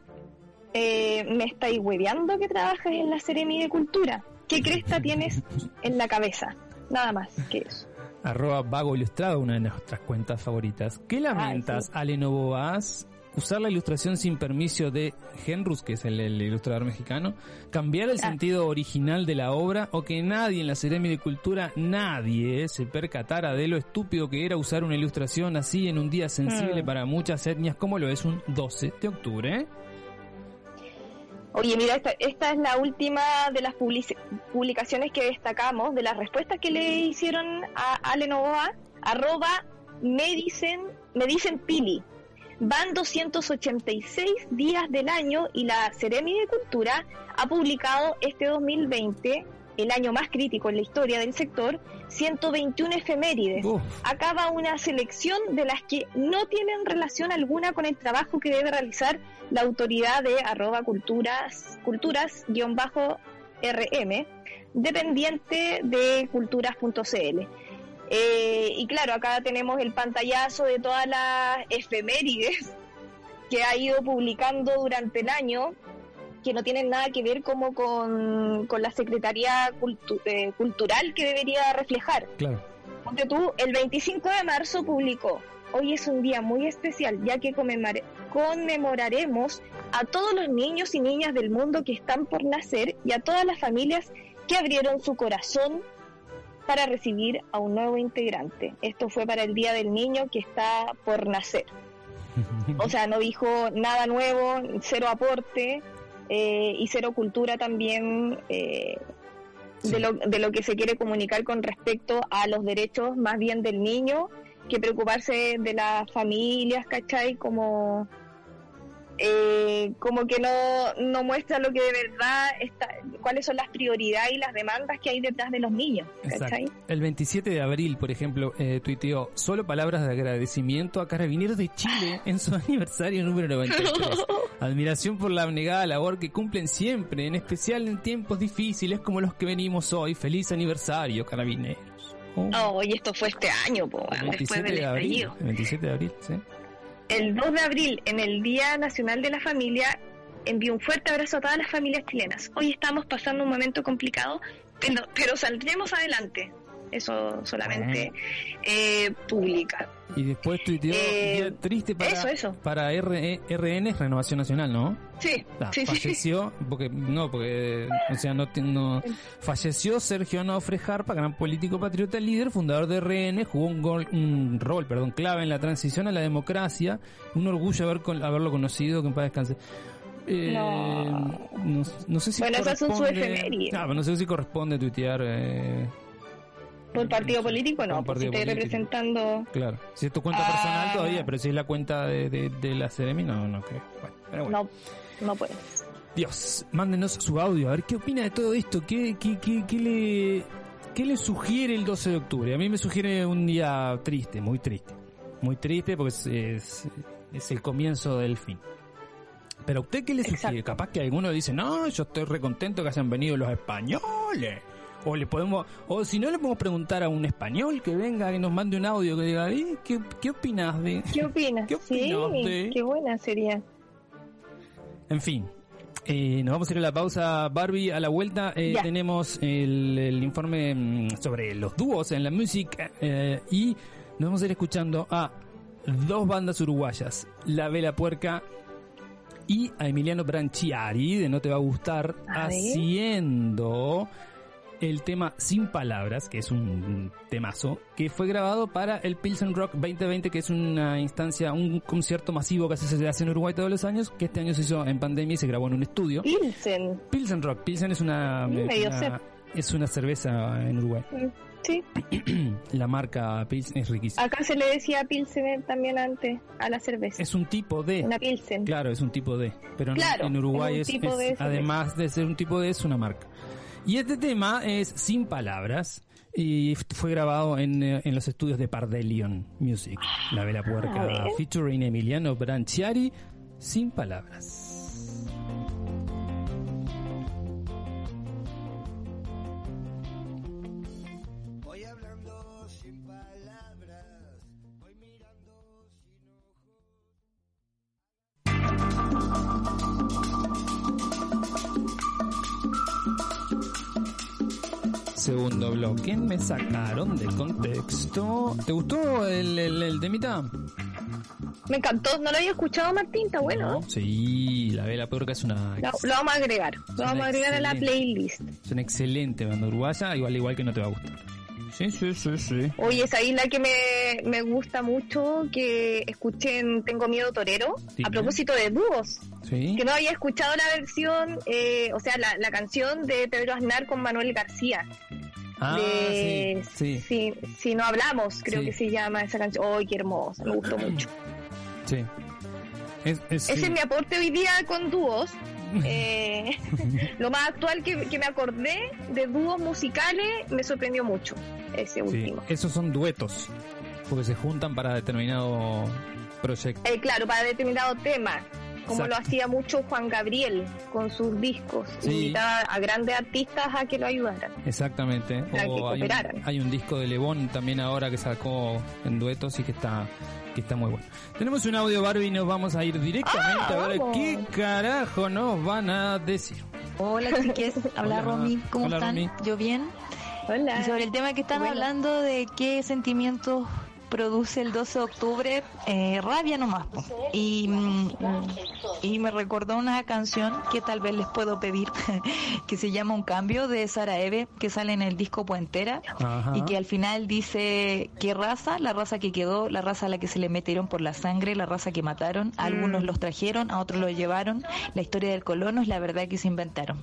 Eh, me estáis hueveando que trabajas en la Seremi de Cultura. ¿Qué cresta tienes en la cabeza? Nada más que eso. Arroba Vago Ilustrado, una de nuestras cuentas favoritas. ¿Qué lamentas, Ale Novoas? Usar la ilustración sin permiso de Henrus, que es el, el ilustrador mexicano, cambiar el Ah. sentido original de la obra o que nadie en la Seremi de Cultura, nadie se percatara de lo estúpido que era usar una ilustración así en un día sensible Mm. para muchas etnias como lo es un 12 de octubre. Oye, mira, esta, esta es la última de las publicaciones que destacamos, de las respuestas que le hicieron a Ale Novoa, arroba me dicen, me dicen Pili. Van 286 días del año y la Seremi de Cultura ha publicado este 2020 el año más crítico en la historia del sector, 121 efemérides. Uf. Va una selección de las que no tienen relación alguna con el trabajo que debe realizar la autoridad de arroba culturas, culturas guion bajo RM, dependiente de culturas.cl. Eh, y claro, acá tenemos el pantallazo de todas las efemérides que ha ido publicando durante el año, que no tienen nada que ver como con, con la Secretaría Cultu- eh, Cultural que debería reflejar. Claro. Ponte tú, el 25 de marzo publicó, hoy es un día muy especial ya que conmemoraremos a todos los niños y niñas del mundo que están por nacer y a todas las familias que abrieron su corazón para recibir a un nuevo integrante. Esto fue para el Día del Niño que está por nacer. O sea, no dijo nada nuevo, cero aporte eh, y cero cultura también eh, Sí. de, lo, de lo que se quiere comunicar con respecto a los derechos más bien del niño que preocuparse de las familias, ¿cachai? Como, eh, como que no, no muestra lo que de verdad está, cuáles son las prioridades y las demandas que hay detrás de los niños. El 27 de abril, por ejemplo, eh, tuiteó solo palabras de agradecimiento a Carabineros de Chile en su aniversario número 93. Admiración por la abnegada labor que cumplen siempre, en especial en tiempos difíciles como los que venimos hoy. Feliz aniversario, Carabineros. Oh, Oh, y esto fue este año, po, el después 27 del de abril. El 27 de abril, sí. El 2 de abril, en el Día Nacional de la Familia, envío un fuerte abrazo a todas las familias chilenas. Hoy estamos pasando un momento complicado, pero, pero saldremos adelante. Eso solamente eh, publica. Y después tuiteó Eh, triste para, eso, eso. para RE RN, Renovación Nacional, ¿no? Sí, Ah, sí, sí. falleció, porque no, porque, o sea, no, falleció Sergio Onofre Jarpa, gran político patriota líder, fundador de RN, jugó un, gol, un rol, perdón, clave en la transición a la democracia, un orgullo haber haberlo conocido, que en paz descanse. Eh, No. no, no sé si Bueno, esas son corresponde-. Ah, pero no sé si corresponde tuitear, eh, Por partido político, no, Por pues estoy político. representando. claro. Si es tu cuenta Ah. personal todavía, pero si es la cuenta de, de, de la CDM, no, no creo. Bueno, pero bueno. No, no puedo. Dios, mándenos su audio, a ver qué opina de todo esto, qué, qué, qué, qué le, qué le sugiere el 12 de octubre. A mí me sugiere un día triste, muy triste. Muy triste porque es, es, es el comienzo del fin. Pero a usted qué le sugiere? Exacto. Capaz que alguno dice, no, yo estoy recontento que hayan venido los españoles. O le podemos, o si no le podemos preguntar a un español que venga y nos mande un audio que diga, "Eh, ¿qué, qué opinas de? ¿Qué opinas? ¿Qué opinas sí, de- qué buena sería. En fin, eh, nos vamos a ir a la pausa, Barbie. A la vuelta eh, tenemos el, el informe mm, sobre los dúos en la música eh, y nos vamos a ir escuchando a dos bandas uruguayas, La Vela Puerca y a Emiliano Branchiari, de No Te Va a Gustar, A haciendo el tema Sin Palabras, que es un temazo, que fue grabado para el Pilsen Rock 2020, que es una instancia, un concierto masivo que se hace en Uruguay todos los años, que este año se hizo en pandemia y se grabó en un estudio. Pilsen. Pilsen Rock, Pilsen es una, Mm, una- es una cerveza en Uruguay. Sí. La marca Pilsen es riquísima. Acá se le decía Pilsen también antes a la cerveza. Es un tipo de... Una Pilsen. Claro, es un tipo de. Pero Claro, en Uruguay es es, además de ser un tipo de, es una marca. Y este tema es Sin Palabras y fue grabado en, eh, en los estudios de Pardelion Music, La Vela Puerca, ver. featuring Emiliano Branchiari, Sin Palabras. Segundo bloque, me sacaron de contexto. ¿Te gustó el, el, el temita? Me encantó. No lo había escuchado, Martín. Está bueno. Sí, La Vela Puerca es una, Lo, lo vamos a agregar. Lo vamos a agregar a la playlist. es una excelente banda uruguaya, igual igual que no te va a gustar. Sí, sí, sí, sí. Oye, esa isla que me, me gusta mucho, que escuchen Tengo Miedo Torero, a propósito de dúos, Sí. que no había escuchado la versión, eh, o sea, la, la canción de Pedro Aznar con Manuel García. Ah, de sí, sí, Si, si no hablamos, creo Sí. que se llama esa canción. ¡Ay, qué hermosa! Me gustó mucho. sí. Es, es- Ese sí. es mi aporte hoy día con dúos. eh, lo más actual que, que me acordé de dúos musicales me sorprendió mucho ese Sí, último. esos son duetos, porque se juntan para determinado proyecto. Eh, claro, para determinado tema, como lo hacía mucho Juan Gabriel con sus discos. Sí. Invitaba a grandes artistas a que lo ayudaran. Exactamente. Que O hay un, cooperaran. hay un disco de Lebón también ahora que sacó en duetos y que está que está muy bueno. Tenemos un audio Barbie y nos vamos a ir directamente Ah, a ver vamos. qué carajo nos van a decir. Hola chiques, habla Hola. Romy, ¿cómo Hola, están? Romy. ¿Yo bien? Hola. Y sobre el tema que están Bueno. hablando de qué sentimientos produce el 12 de octubre, eh, rabia nomás. po. Y, mm, y me recordó una canción que tal vez les puedo pedir, que se llama Un Cambio de Sara Eve, que sale en el disco Puentera, Ajá. y que al final dice qué raza, la raza que quedó, la raza a la que se le metieron por la sangre, la raza que mataron, a algunos los trajeron, a otros los llevaron, la historia del colono es la verdad que se inventaron.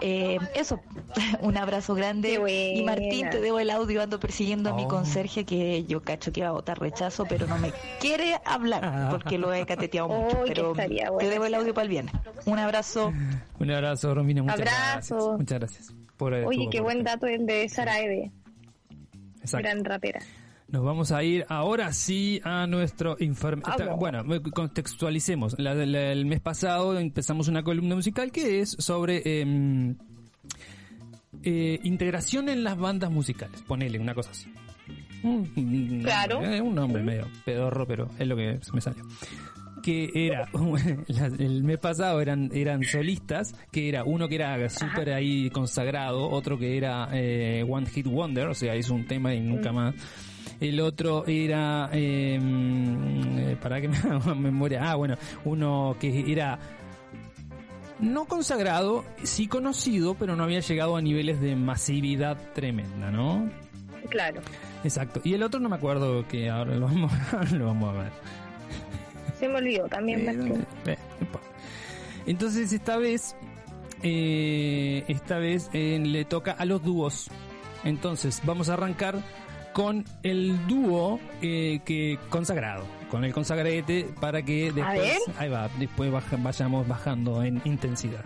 Eh, eso, un abrazo grande. Y Martín, te debo el audio, ando persiguiendo a mi Oh. conserje que yo cacho que va a votar rechazo, pero no me quiere hablar porque lo he cateteado Oh, mucho. que Pero estaría te debo el audio para el viernes. Un abrazo. Un abrazo, Romina. Muchas Abrazo. gracias. Muchas gracias. Por, Oye, tu qué buen dato el de Sara Eve, Exacto. gran rapera. Nos vamos a ir ahora sí a nuestro informe. Bueno, contextualicemos. La- la- el mes pasado empezamos una columna musical que es sobre em, eh, integración en las bandas musicales. Ponele una cosa así. Un, Claro. eh, un nombre medio pedorro, pero es lo que me salió. Que era, el mes pasado eran, eran solistas, que era uno que era súper ahí consagrado, otro que era eh, One Hit Wonder, o sea, hizo un tema y nunca más. El otro era, eh, eh, para que me haga memoria, ah, bueno, uno que era no consagrado, sí conocido, pero no había llegado a niveles de masividad tremenda, ¿no? Claro. Exacto. Y el otro no me acuerdo que ahora lo vamos, lo vamos a ver. Se me olvidó también, Eh, eh. Entonces esta vez, eh, esta vez eh, le toca a los dúos. Entonces vamos a arrancar con el dúo eh, que consagrado, con el consagrete para que después, ahí va, después baja- vayamos bajando en intensidad.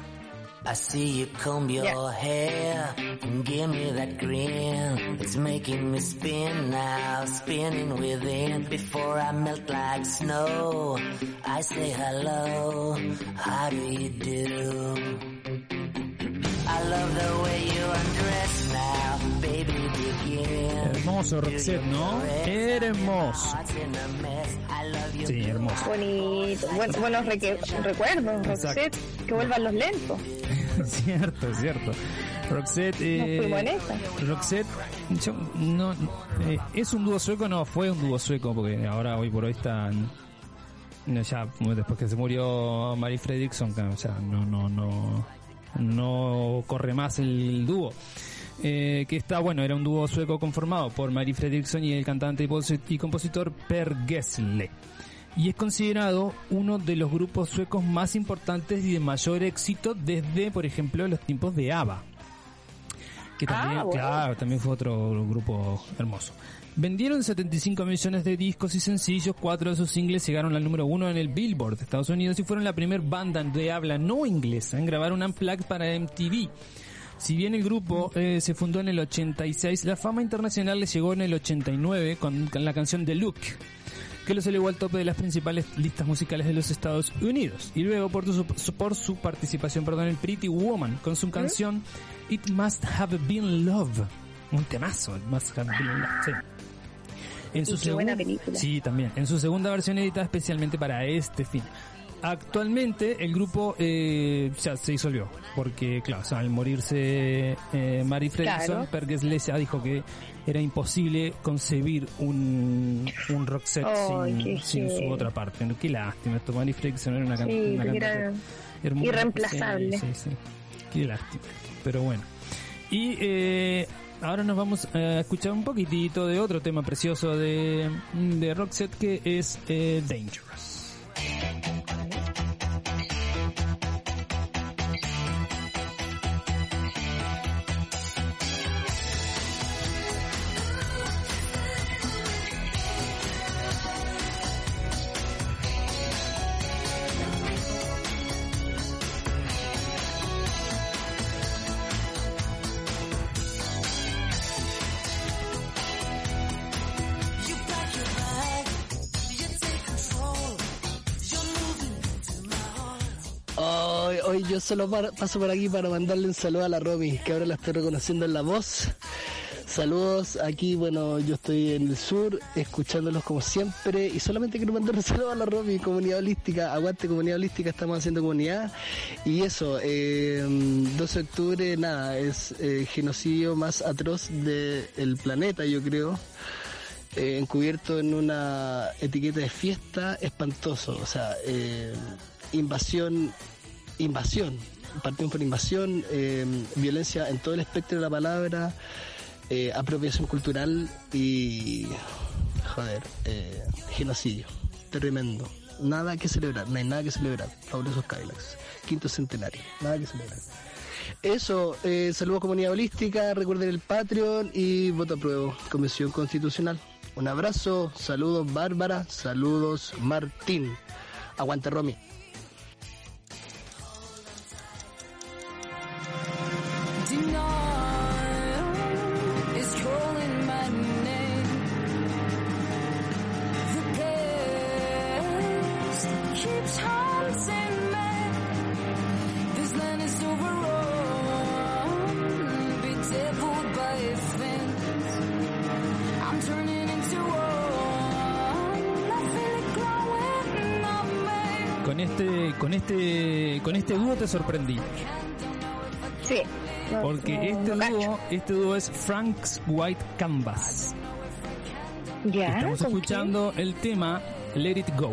I see you comb your Yeah. hair and give me that grin. It's making me spin now, spinning within. Before I melt like snow, I say hello. How do you do? I love the way you undress now. Hermoso Roxette, ¿no? Hermoso. Hearts in a mess. I love you. Sí, hermoso. Bonito. Buen- buenos recuerdos, Roxette. Que vuelvan los lentos. cierto, cierto. Roxette, eh. Roxette, yo no, eh, es un dúo sueco, no, fue un dúo sueco porque ahora hoy por hoy están, no, ya después que se murió Mary Fredrickson, o sea, no, no, no, no corre más el dúo. Eh, que está bueno, era un dúo sueco conformado por Mary Fredrickson y el cantante y posi- y compositor Per Gessle y es considerado uno de los grupos suecos más importantes y de mayor éxito desde, por ejemplo, los tiempos de ABBA. Que también, Ah, bueno. claro, también fue otro grupo hermoso. Vendieron 75 millones de discos y sencillos, cuatro de sus singles llegaron al número uno en el Billboard de Estados Unidos y fueron la primera banda de habla no inglesa en grabar un unplugged para MTV. Si bien el grupo eh, se fundó en el 86, la fama internacional le llegó en el 89 con, con la canción The Look, que los elevó al tope de las principales listas musicales de los Estados Unidos. Y luego por su, su- por su participación perdón, en Pretty Woman, con su canción It Must Have Been Love. Un temazo, It Must Have Been Love. sí. En Y qué buena segun- película. Sí, también. En su segunda versión editada especialmente para este fin. Actualmente el grupo eh, ya se disolvió porque, claro, o sea, al morirse eh, Mary Fredrickson, Claro. Per Gessle ya dijo que era imposible concebir un, un rock set Ay, sin, su otra parte. Qué lástima, esto Mary Fredrickson era una, can- Sí, una cantante hermosa. irreemplazable. Sí, sí, sí. Qué lástima. Pero bueno. Y eh, ahora nos vamos a escuchar un poquitito de otro tema precioso de, de Roxette que es eh, Dangerous. Paso por aquí para mandarle un saludo a la Romy, que ahora la estoy reconociendo en la voz. Saludos aquí, bueno, yo estoy en el sur, escuchándolos como siempre, y solamente quiero mandar un saludo a la Romy, comunidad holística, aguante comunidad holística, estamos haciendo comunidad, y eso, eh, 12 de octubre, nada, es eh, genocidio más atroz del planeta, yo creo, eh, encubierto en una etiqueta de fiesta espantoso, o sea, eh, invasión, invasión, partimos por invasión, eh, violencia en todo el espectro de la palabra, eh, apropiación cultural y, joder, eh, genocidio, tremendo. Nada que celebrar, no hay nada que celebrar. Fabulosos Cadillacs, quinto centenario, nada que celebrar. Eso, eh, saludos comunidad holística, recuerden el Patreon y voto apruebo, Convención Constitucional. Un abrazo, saludos Bárbara, saludos Martín. Aguante Romy. Con este, con este, con este dúo te sorprendí. Sí. Porque este dúo, este dúo es Frank's White Canvas. Ya, Estamos ¿con escuchando el tema Let It Go.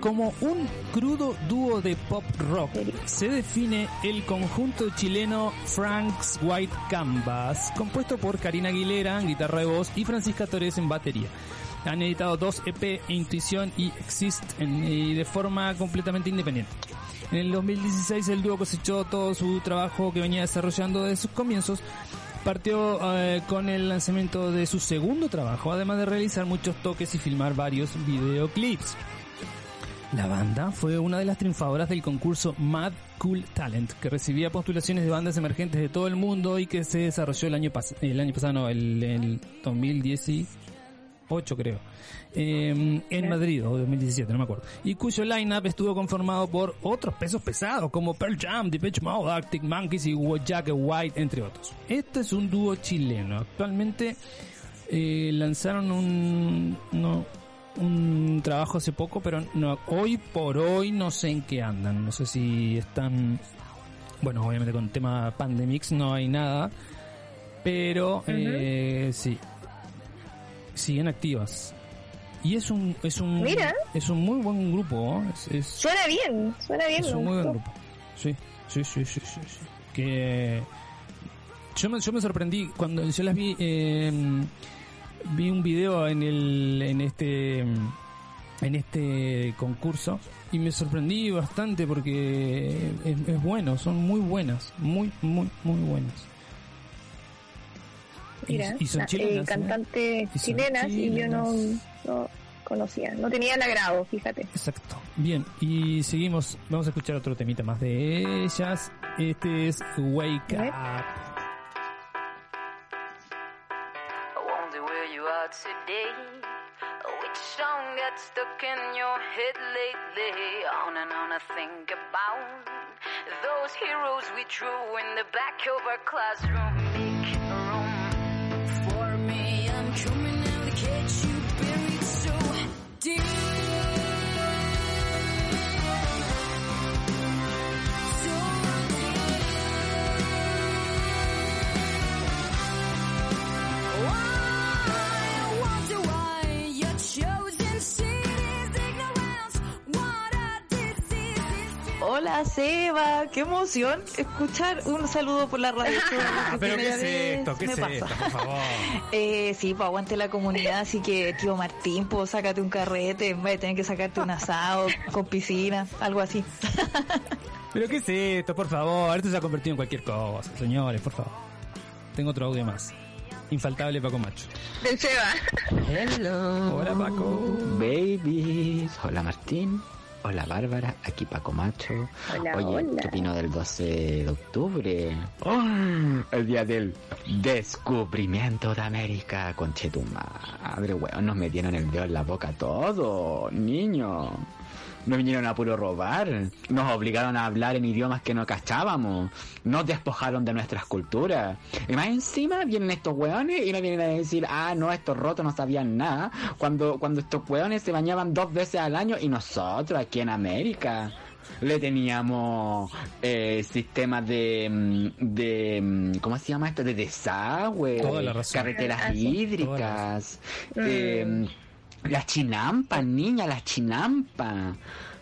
Como un crudo dúo de pop rock, se define el conjunto chileno Frank's White Canvas, compuesto por Karina Aguilera en guitarra de voz y Francisca Torres en batería. Han editado dos EP, Intuición y Exist, en- y de forma completamente independiente. En el 2016 el dúo cosechó todo su trabajo que venía desarrollando desde sus comienzos. Partió eh, con el lanzamiento de su segundo trabajo, además de realizar muchos toques y filmar varios videoclips. La banda fue una de las triunfadoras del concurso Mad Cool Talent, que recibía postulaciones de bandas emergentes de todo el mundo y que se desarrolló el año, pas- el año pasado, no, el, el 2018 creo, eh, en Madrid, o 2017, no me acuerdo, y cuyo lineup estuvo conformado por otros pesos pesados como Pearl Jam, Depeche Mode, Arctic Monkeys y Jack White, entre otros. Este es un dúo chileno. Actualmente eh, lanzaron un, no, un trabajo hace poco, pero no, hoy por hoy no sé en qué andan. No sé si están, bueno, obviamente con el tema Pandemix no hay nada, pero eh, sí, siguen activas. Y es un, es un, Mira. es un muy buen grupo, ¿no? es, es- Suena bien, suena bien. es un muy buen grupo. Sí, sí, sí, sí, sí, sí. Que yo me, yo me sorprendí cuando yo las vi. eh, vi un video en el en este en este concurso y me sorprendí bastante porque es, es bueno, son muy buenas, muy muy muy buenas. Y- Mira, y son la- chilenas, eh, ¿eh? cantantes Y son chilenas y yo no, chilenas. no conocía, no tenía el agrado, fíjate. Exacto. Bien, y seguimos, vamos a escuchar otro temita más de ellas. Este es Wake. Up. I wonder where you are today. Which song got stuck in your head lately? On and on I think about those heroes we drew in the back of our classroom. Hola Seba, qué emoción escuchar un saludo por la radio. Ah, pero ¿qué es esto? ¿Qué es pasa. esto? Por favor. Eh, sí, pues aguante la comunidad, así que tío Martín, pues sácate un carrete, en vez de tener que sacarte un asado con piscina, algo así. ¿Pero qué es esto? Por favor, esto se ha convertido en cualquier cosa, señores, por favor. Tengo otro audio más. Infaltable Paco Macho. Del Seba. Hello. Hola, Paco. Babies. Hola Martín. Hola Bárbara. Aquí Paco Macho. Hola, Oye, hola. ¿qué opino del 12 de octubre? ¡Oh! el día del descubrimiento de América. Madre, weón. Nos metieron el dedo en la boca todo, niño. Nos vinieron a puro robar. Nos obligaron a hablar en idiomas que no cachábamos. Nos despojaron de nuestras culturas. Y más encima vienen estos hueones y nos vienen a decir, ah, no, estos rotos no sabían nada. Cuando, cuando estos hueones se bañaban dos veces al año y nosotros aquí en América le teníamos eh, sistemas de, mm, de mm, ¿cómo se llama esto? de desagüe, Toda la razón. carreteras hídricas, eh, las chinampas, niña, las chinampas.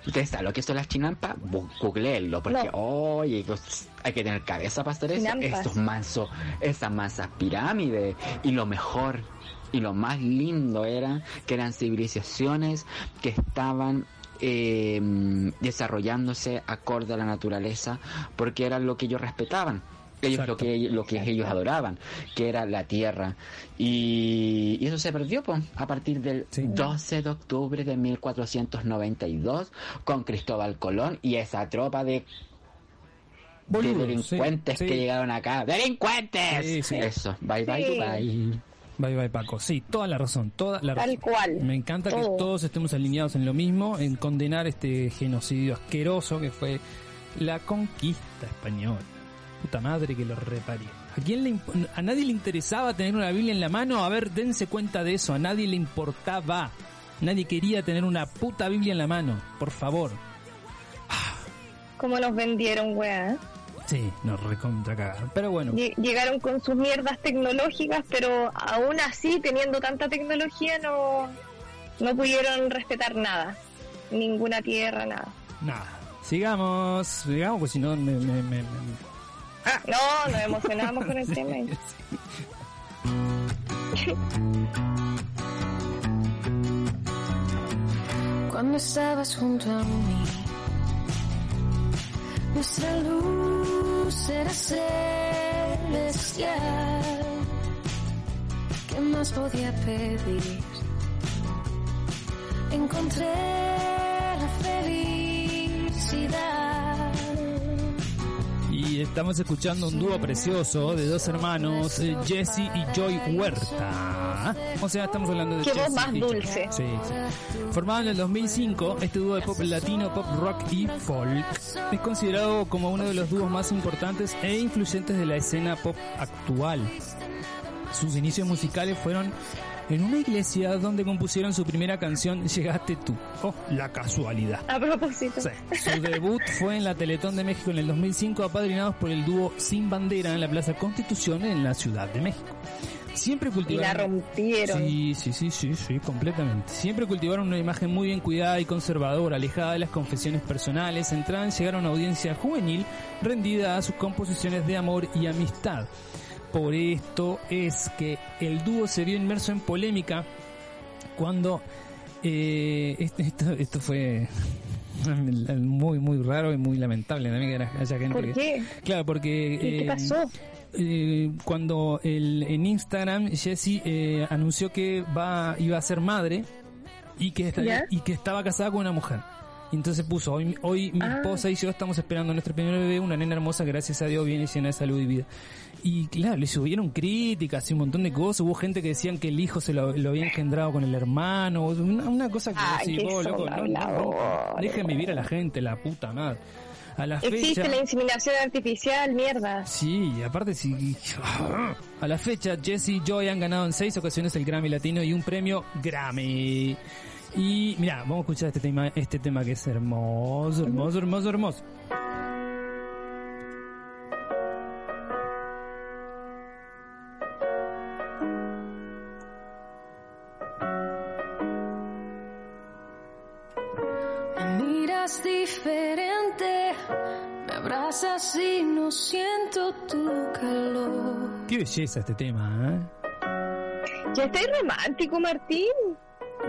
¿Ustedes saben lo que son las chinampas? Googleenlo, porque, oye, pues, hay que tener cabeza para hacer eso. Chinampas. Estos mansos, esas mansas pirámides. Y lo mejor, y lo más lindo era que eran civilizaciones que estaban eh, desarrollándose acorde a la naturaleza, porque era lo que ellos respetaban. Ellos lo que, lo que ellos adoraban, que era la tierra. Y, y eso se perdió pues, a partir del Sí. 12 de octubre de 1492 con Cristóbal Colón y esa tropa de, delincuentes sí, que llegaron acá. ¡Delincuentes! Sí, sí. Eso, bye bye, Sí. bye. Bye bye Paco. Sí, toda la razón, toda la Tal razón. cual. Me encanta que Todo. todos estemos alineados en lo mismo, en condenar este genocidio asqueroso que fue la conquista española. Puta madre que lo reparió. ¿A quién le a nadie le interesaba tener una Biblia en la mano? A ver, dense cuenta de eso. A nadie le importaba. Nadie quería tener una puta Biblia en la mano. Por favor. Como nos vendieron, weá. Sí, nos recontra cagaron. Pero bueno. Lle- Llegaron con sus mierdas tecnológicas, pero aún así, teniendo tanta tecnología, no, no pudieron respetar nada. Ninguna tierra, nada. Nada. Sigamos. Sigamos, pues si no me- me- me- me, No, nos emocionamos con el tema. Cuando estabas junto a mí, nuestra luz era celestial. ¿Qué más podía pedir? Encontré la felicidad. Estamos escuchando un dúo precioso de dos hermanos, eh, Jesse y Joy Huerta. O sea, estamos hablando de Qué voz más dulce. Sí, sí. Formado en el 2005, este dúo de pop latino, pop rock y folk es considerado como uno de los dúos más importantes e influyentes de la escena pop actual. Sus inicios musicales fueron en una iglesia donde compusieron su primera canción Llegaste tú. Oh, la casualidad. A propósito. Sí. Su debut fue en la Teletón de México en el 2005, apadrinados por el dúo Sin Bandera en la Plaza Constitución en la Ciudad de México. Siempre Y la cultivaron... rompieron. Sí, sí, sí, sí, sí, completamente. Siempre cultivaron una imagen muy bien cuidada y conservadora, alejada de las confesiones personales, centrada en llegar a una audiencia juvenil rendida a sus composiciones de amor y amistad. Por esto es que el dúo se vio inmerso en polémica cuando eh, esto, esto, esto fue muy muy raro y muy lamentable también que haya gente ¿Por que- qué? claro porque ¿Qué, qué eh, pasó? eh, cuando el, en Instagram Jessie eh, anunció que va iba a ser madre y que y que estaba casada con una mujer Y entonces puso hoy hoy mi Ah. esposa y yo estamos esperando a nuestro primer bebé una nena hermosa gracias a Dios viene llena de salud y vida y claro le subieron críticas y un montón de cosas hubo gente que decían que el hijo se lo, lo había engendrado con el hermano una, una cosa que Ay, vos, loco, no, no, dejen vivir a la gente la puta madre a la Existe fecha la inseminación artificial, mierda. Sí, y aparte si a la fecha Jesse y Joy han ganado en seis ocasiones el Grammy Latino y un premio Grammy. Y mira, vamos a escuchar este tema, este tema que es hermoso, hermoso, hermoso, hermoso. Me miras diferente, me abrazas y no siento tu calor. Qué belleza este tema, ¿eh? Ya estáis romántico, Martín.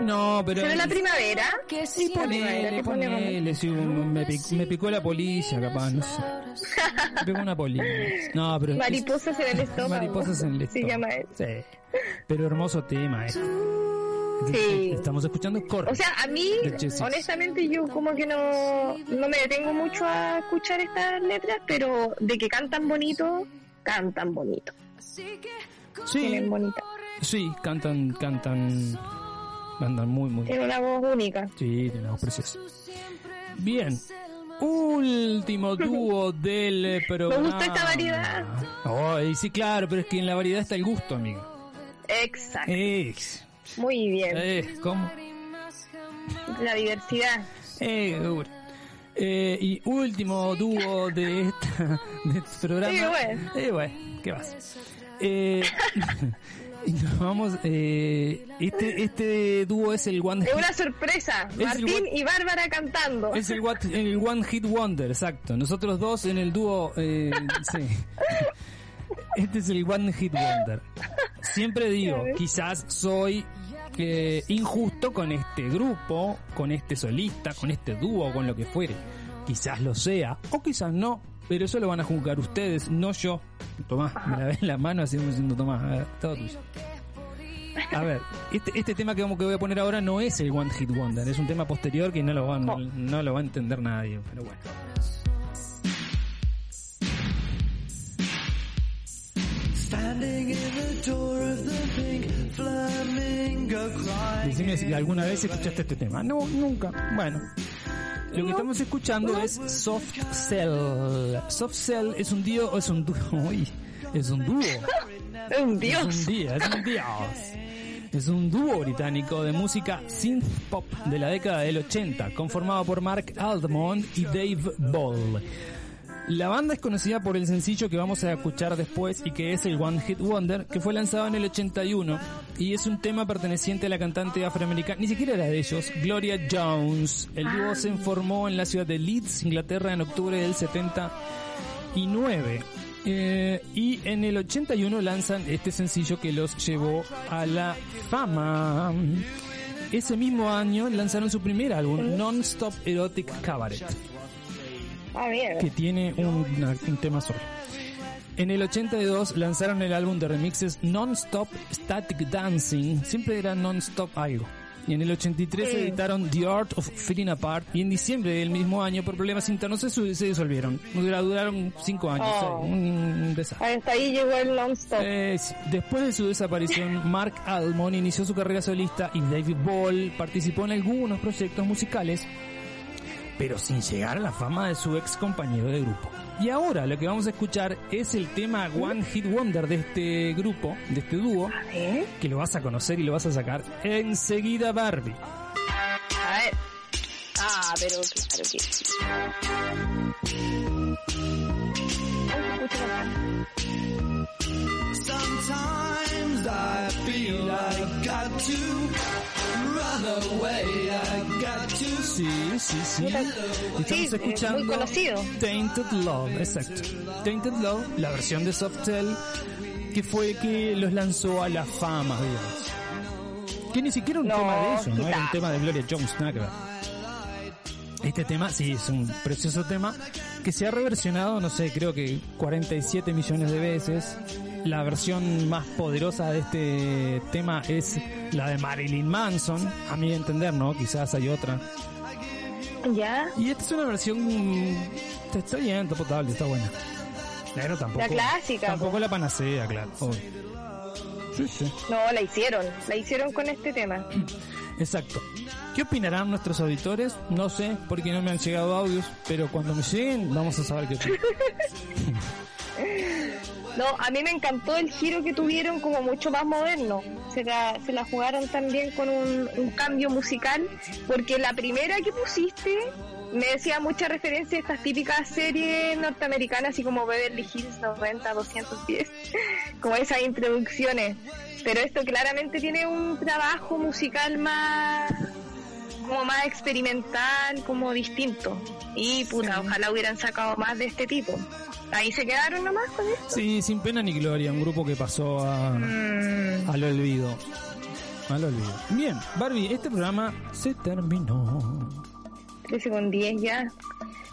No, pero ¿Se ve la primavera? Que siempre ponele, ponele, sí, me, pic- me picó la polilla, capaz, no sé. Me picó una polilla. No, pero Mariposas en el estómago. Mariposas en el Se estómago. llama eso. Sí. Pero hermoso tema este. Sí. Estamos escuchando Corre. O sea, a mí, honestamente, yo como que no, no me detengo mucho a escuchar estas letras, pero de que cantan bonito, cantan bonito. sí, Tienen bonita. sí, cantan, cantan. Andan muy, muy Tiene una voz única. Sí, tiene una voz preciosa. Bien. Último dúo del eh, Me programa. gusta esta variedad. Ay, sí, claro, pero es que en la variedad está el gusto, amigo. Exacto. Ex. Muy bien. Eh, ¿cómo? La diversidad. Eh. Eh, y último dúo de, esta, de este programa. Sí, bueno. Eh, bueno, ¿qué vas? Eh, y nos vamos. Eh, este, este dúo es el One Es Hit, una sorpresa. Martín y Bárbara cantando. es el, what- el One Hit Wonder, exacto. Nosotros dos en el dúo. Eh, sí. Este es el One Hit Wonder. Siempre digo, quizás soy eh, injusto con este grupo, con este solista, con este dúo, con lo que fuere. Quizás lo sea, o quizás no, pero eso lo van a juzgar ustedes, no yo. Tomás, me la ves en la mano así como diciendo, Tomás, a ver, todo tuyo. A ver, este, este tema que, vamos, que voy a poner ahora no es el One Hit Wonder, es un tema posterior que no lo va, no, no lo va a entender nadie, pero bueno. Decime si alguna vez escuchaste este tema. No, nunca. Bueno. Lo que estamos escuchando es Soft Cell. Soft Cell es un dúo, es un dúo, es un dúo. Es un dios. Es un día, es un dios. Es un dúo británico de música synth pop de la década del 80, conformado por Mark Almond y Dave Ball. La banda es conocida por el sencillo que vamos a escuchar después y que es el One Hit Wonder, que fue lanzado en el 81 y es un tema perteneciente a la cantante afroamericana, ni siquiera era de ellos, Gloria Jones. El dúo se formó en la ciudad de Leeds, Inglaterra, en octubre del 79. Eh, y en el 81 lanzan este sencillo que los llevó a la fama. Ese mismo año lanzaron su primer álbum, Non-Stop Erotic Cabaret Ah, bien. que tiene un, una- un tema solo. En el 82 lanzaron el álbum de remixes Non-Stop Static Dancing, siempre era Non-Stop algo. Y en el 83 Sí. editaron The Art of Feeling Apart y en diciembre del mismo año por problemas internos se, se disolvieron. Dura- Duraron cinco años, Oh. seis, un, un desastre. Hasta ahí llegó el non-stop. Eh, después de su desaparición, Mark Almond inició su carrera solista y David Ball participó en algunos proyectos musicales, pero sin llegar a la fama de su ex compañero de grupo. Y ahora lo que vamos a escuchar es el tema One Hit Wonder de este grupo, de este dúo, que lo vas a conocer y lo vas a sacar enseguida Barbie. A ver. Ah, pero claro que sí. Sometimes I feel I got to run away. I got to. Sí, sí, sí. Sí, Estamos es escuchando muy conocido. Tainted Love, exacto. Tainted Love, la versión de Softel, que fue que los lanzó a la fama, digamos. Que ni siquiera un No, tema de ellos, no era un tema de Gloria Jones, nada que ver. Este tema, sí, es un precioso tema que se ha reversionado, no sé, creo que 47 millones de veces. La versión más poderosa de este tema es la de Marilyn Manson, a mi entender, ¿no? Quizás hay otra. Ya. Y esta es una versión. Está bien, está potable, está buena. Pero tampoco. La clásica, Tampoco la panacea, claro. obvio. Sí, sí. No, la hicieron. La hicieron con este tema. Exacto. ¿Qué opinarán nuestros auditores? No sé, porque no me han llegado audios, pero cuando me lleguen vamos a saber qué opinan. No, a mí me encantó el giro que tuvieron como mucho más moderno. Se la, se la jugaron también con un, un cambio musical, porque la primera que pusiste me decía mucha referencia a estas típicas series norteamericanas, así como Beverly Hills 90, 210, como esas introducciones. Pero esto claramente tiene un trabajo musical más como más experimental, como distinto. Y puta, ojalá hubieran sacado más de este tipo. Ahí se quedaron nomás con esto. Sí, sin pena ni gloria, un grupo que pasó a, Mm. al olvido. Al olvido. Bien, Barbie, este programa se terminó. 13 con 10 ya.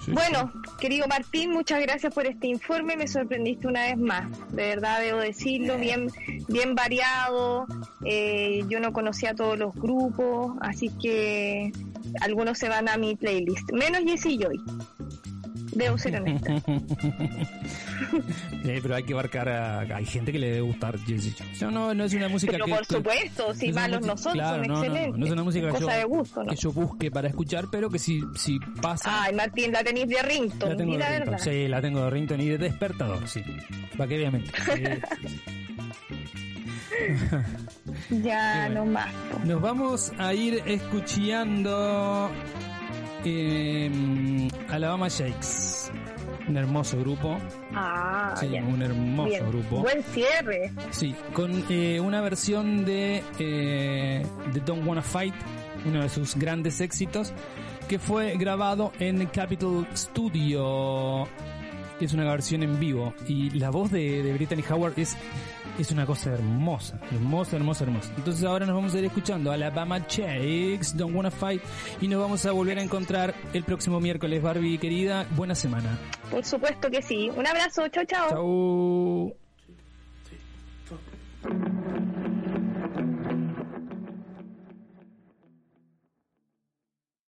Sí, Bueno, querido Martín, muchas gracias por este informe, me sorprendiste una vez más, de verdad debo decirlo, bien, bien variado, eh, yo no conocía todos los grupos, así que algunos se van a mi playlist, menos Jesse Joy. Debo ser honesta. Eh, pero hay que abarcar a... Hay gente que le debe gustar. Yo no, no es una música Pero que... por que- supuesto, si es una malos música- no son, claro, son no, no, no, excelentes. No, es una música que yo, de gusto, ¿no? que yo busque para escuchar, pero que si, si pasa... Ay, Martín, la tenéis de la Rington, tengo di de la verdad. Sí, la tengo de rington y de despertador, sí. Para que mentir. Ya, no más. Nos vamos a ir escuchando eh, Alabama Shakes. Un hermoso grupo. Ah, Sí, un hermoso Bien. grupo. Buen cierre. Sí, con eh, una versión de, eh, de Don't Wanna Fight, uno de sus grandes éxitos, que fue grabado en Capitol Studio. Es una versión en vivo y la voz de, de Brittany Howard es, es una cosa hermosa, hermosa, hermosa, hermosa. Entonces ahora nos vamos a ir escuchando a Alabama Chicks, Don't Wanna Fight, y nos vamos a volver a encontrar el próximo miércoles, Barbie querida. Buena semana. Por supuesto que sí. Un abrazo, chao, chao. Chao.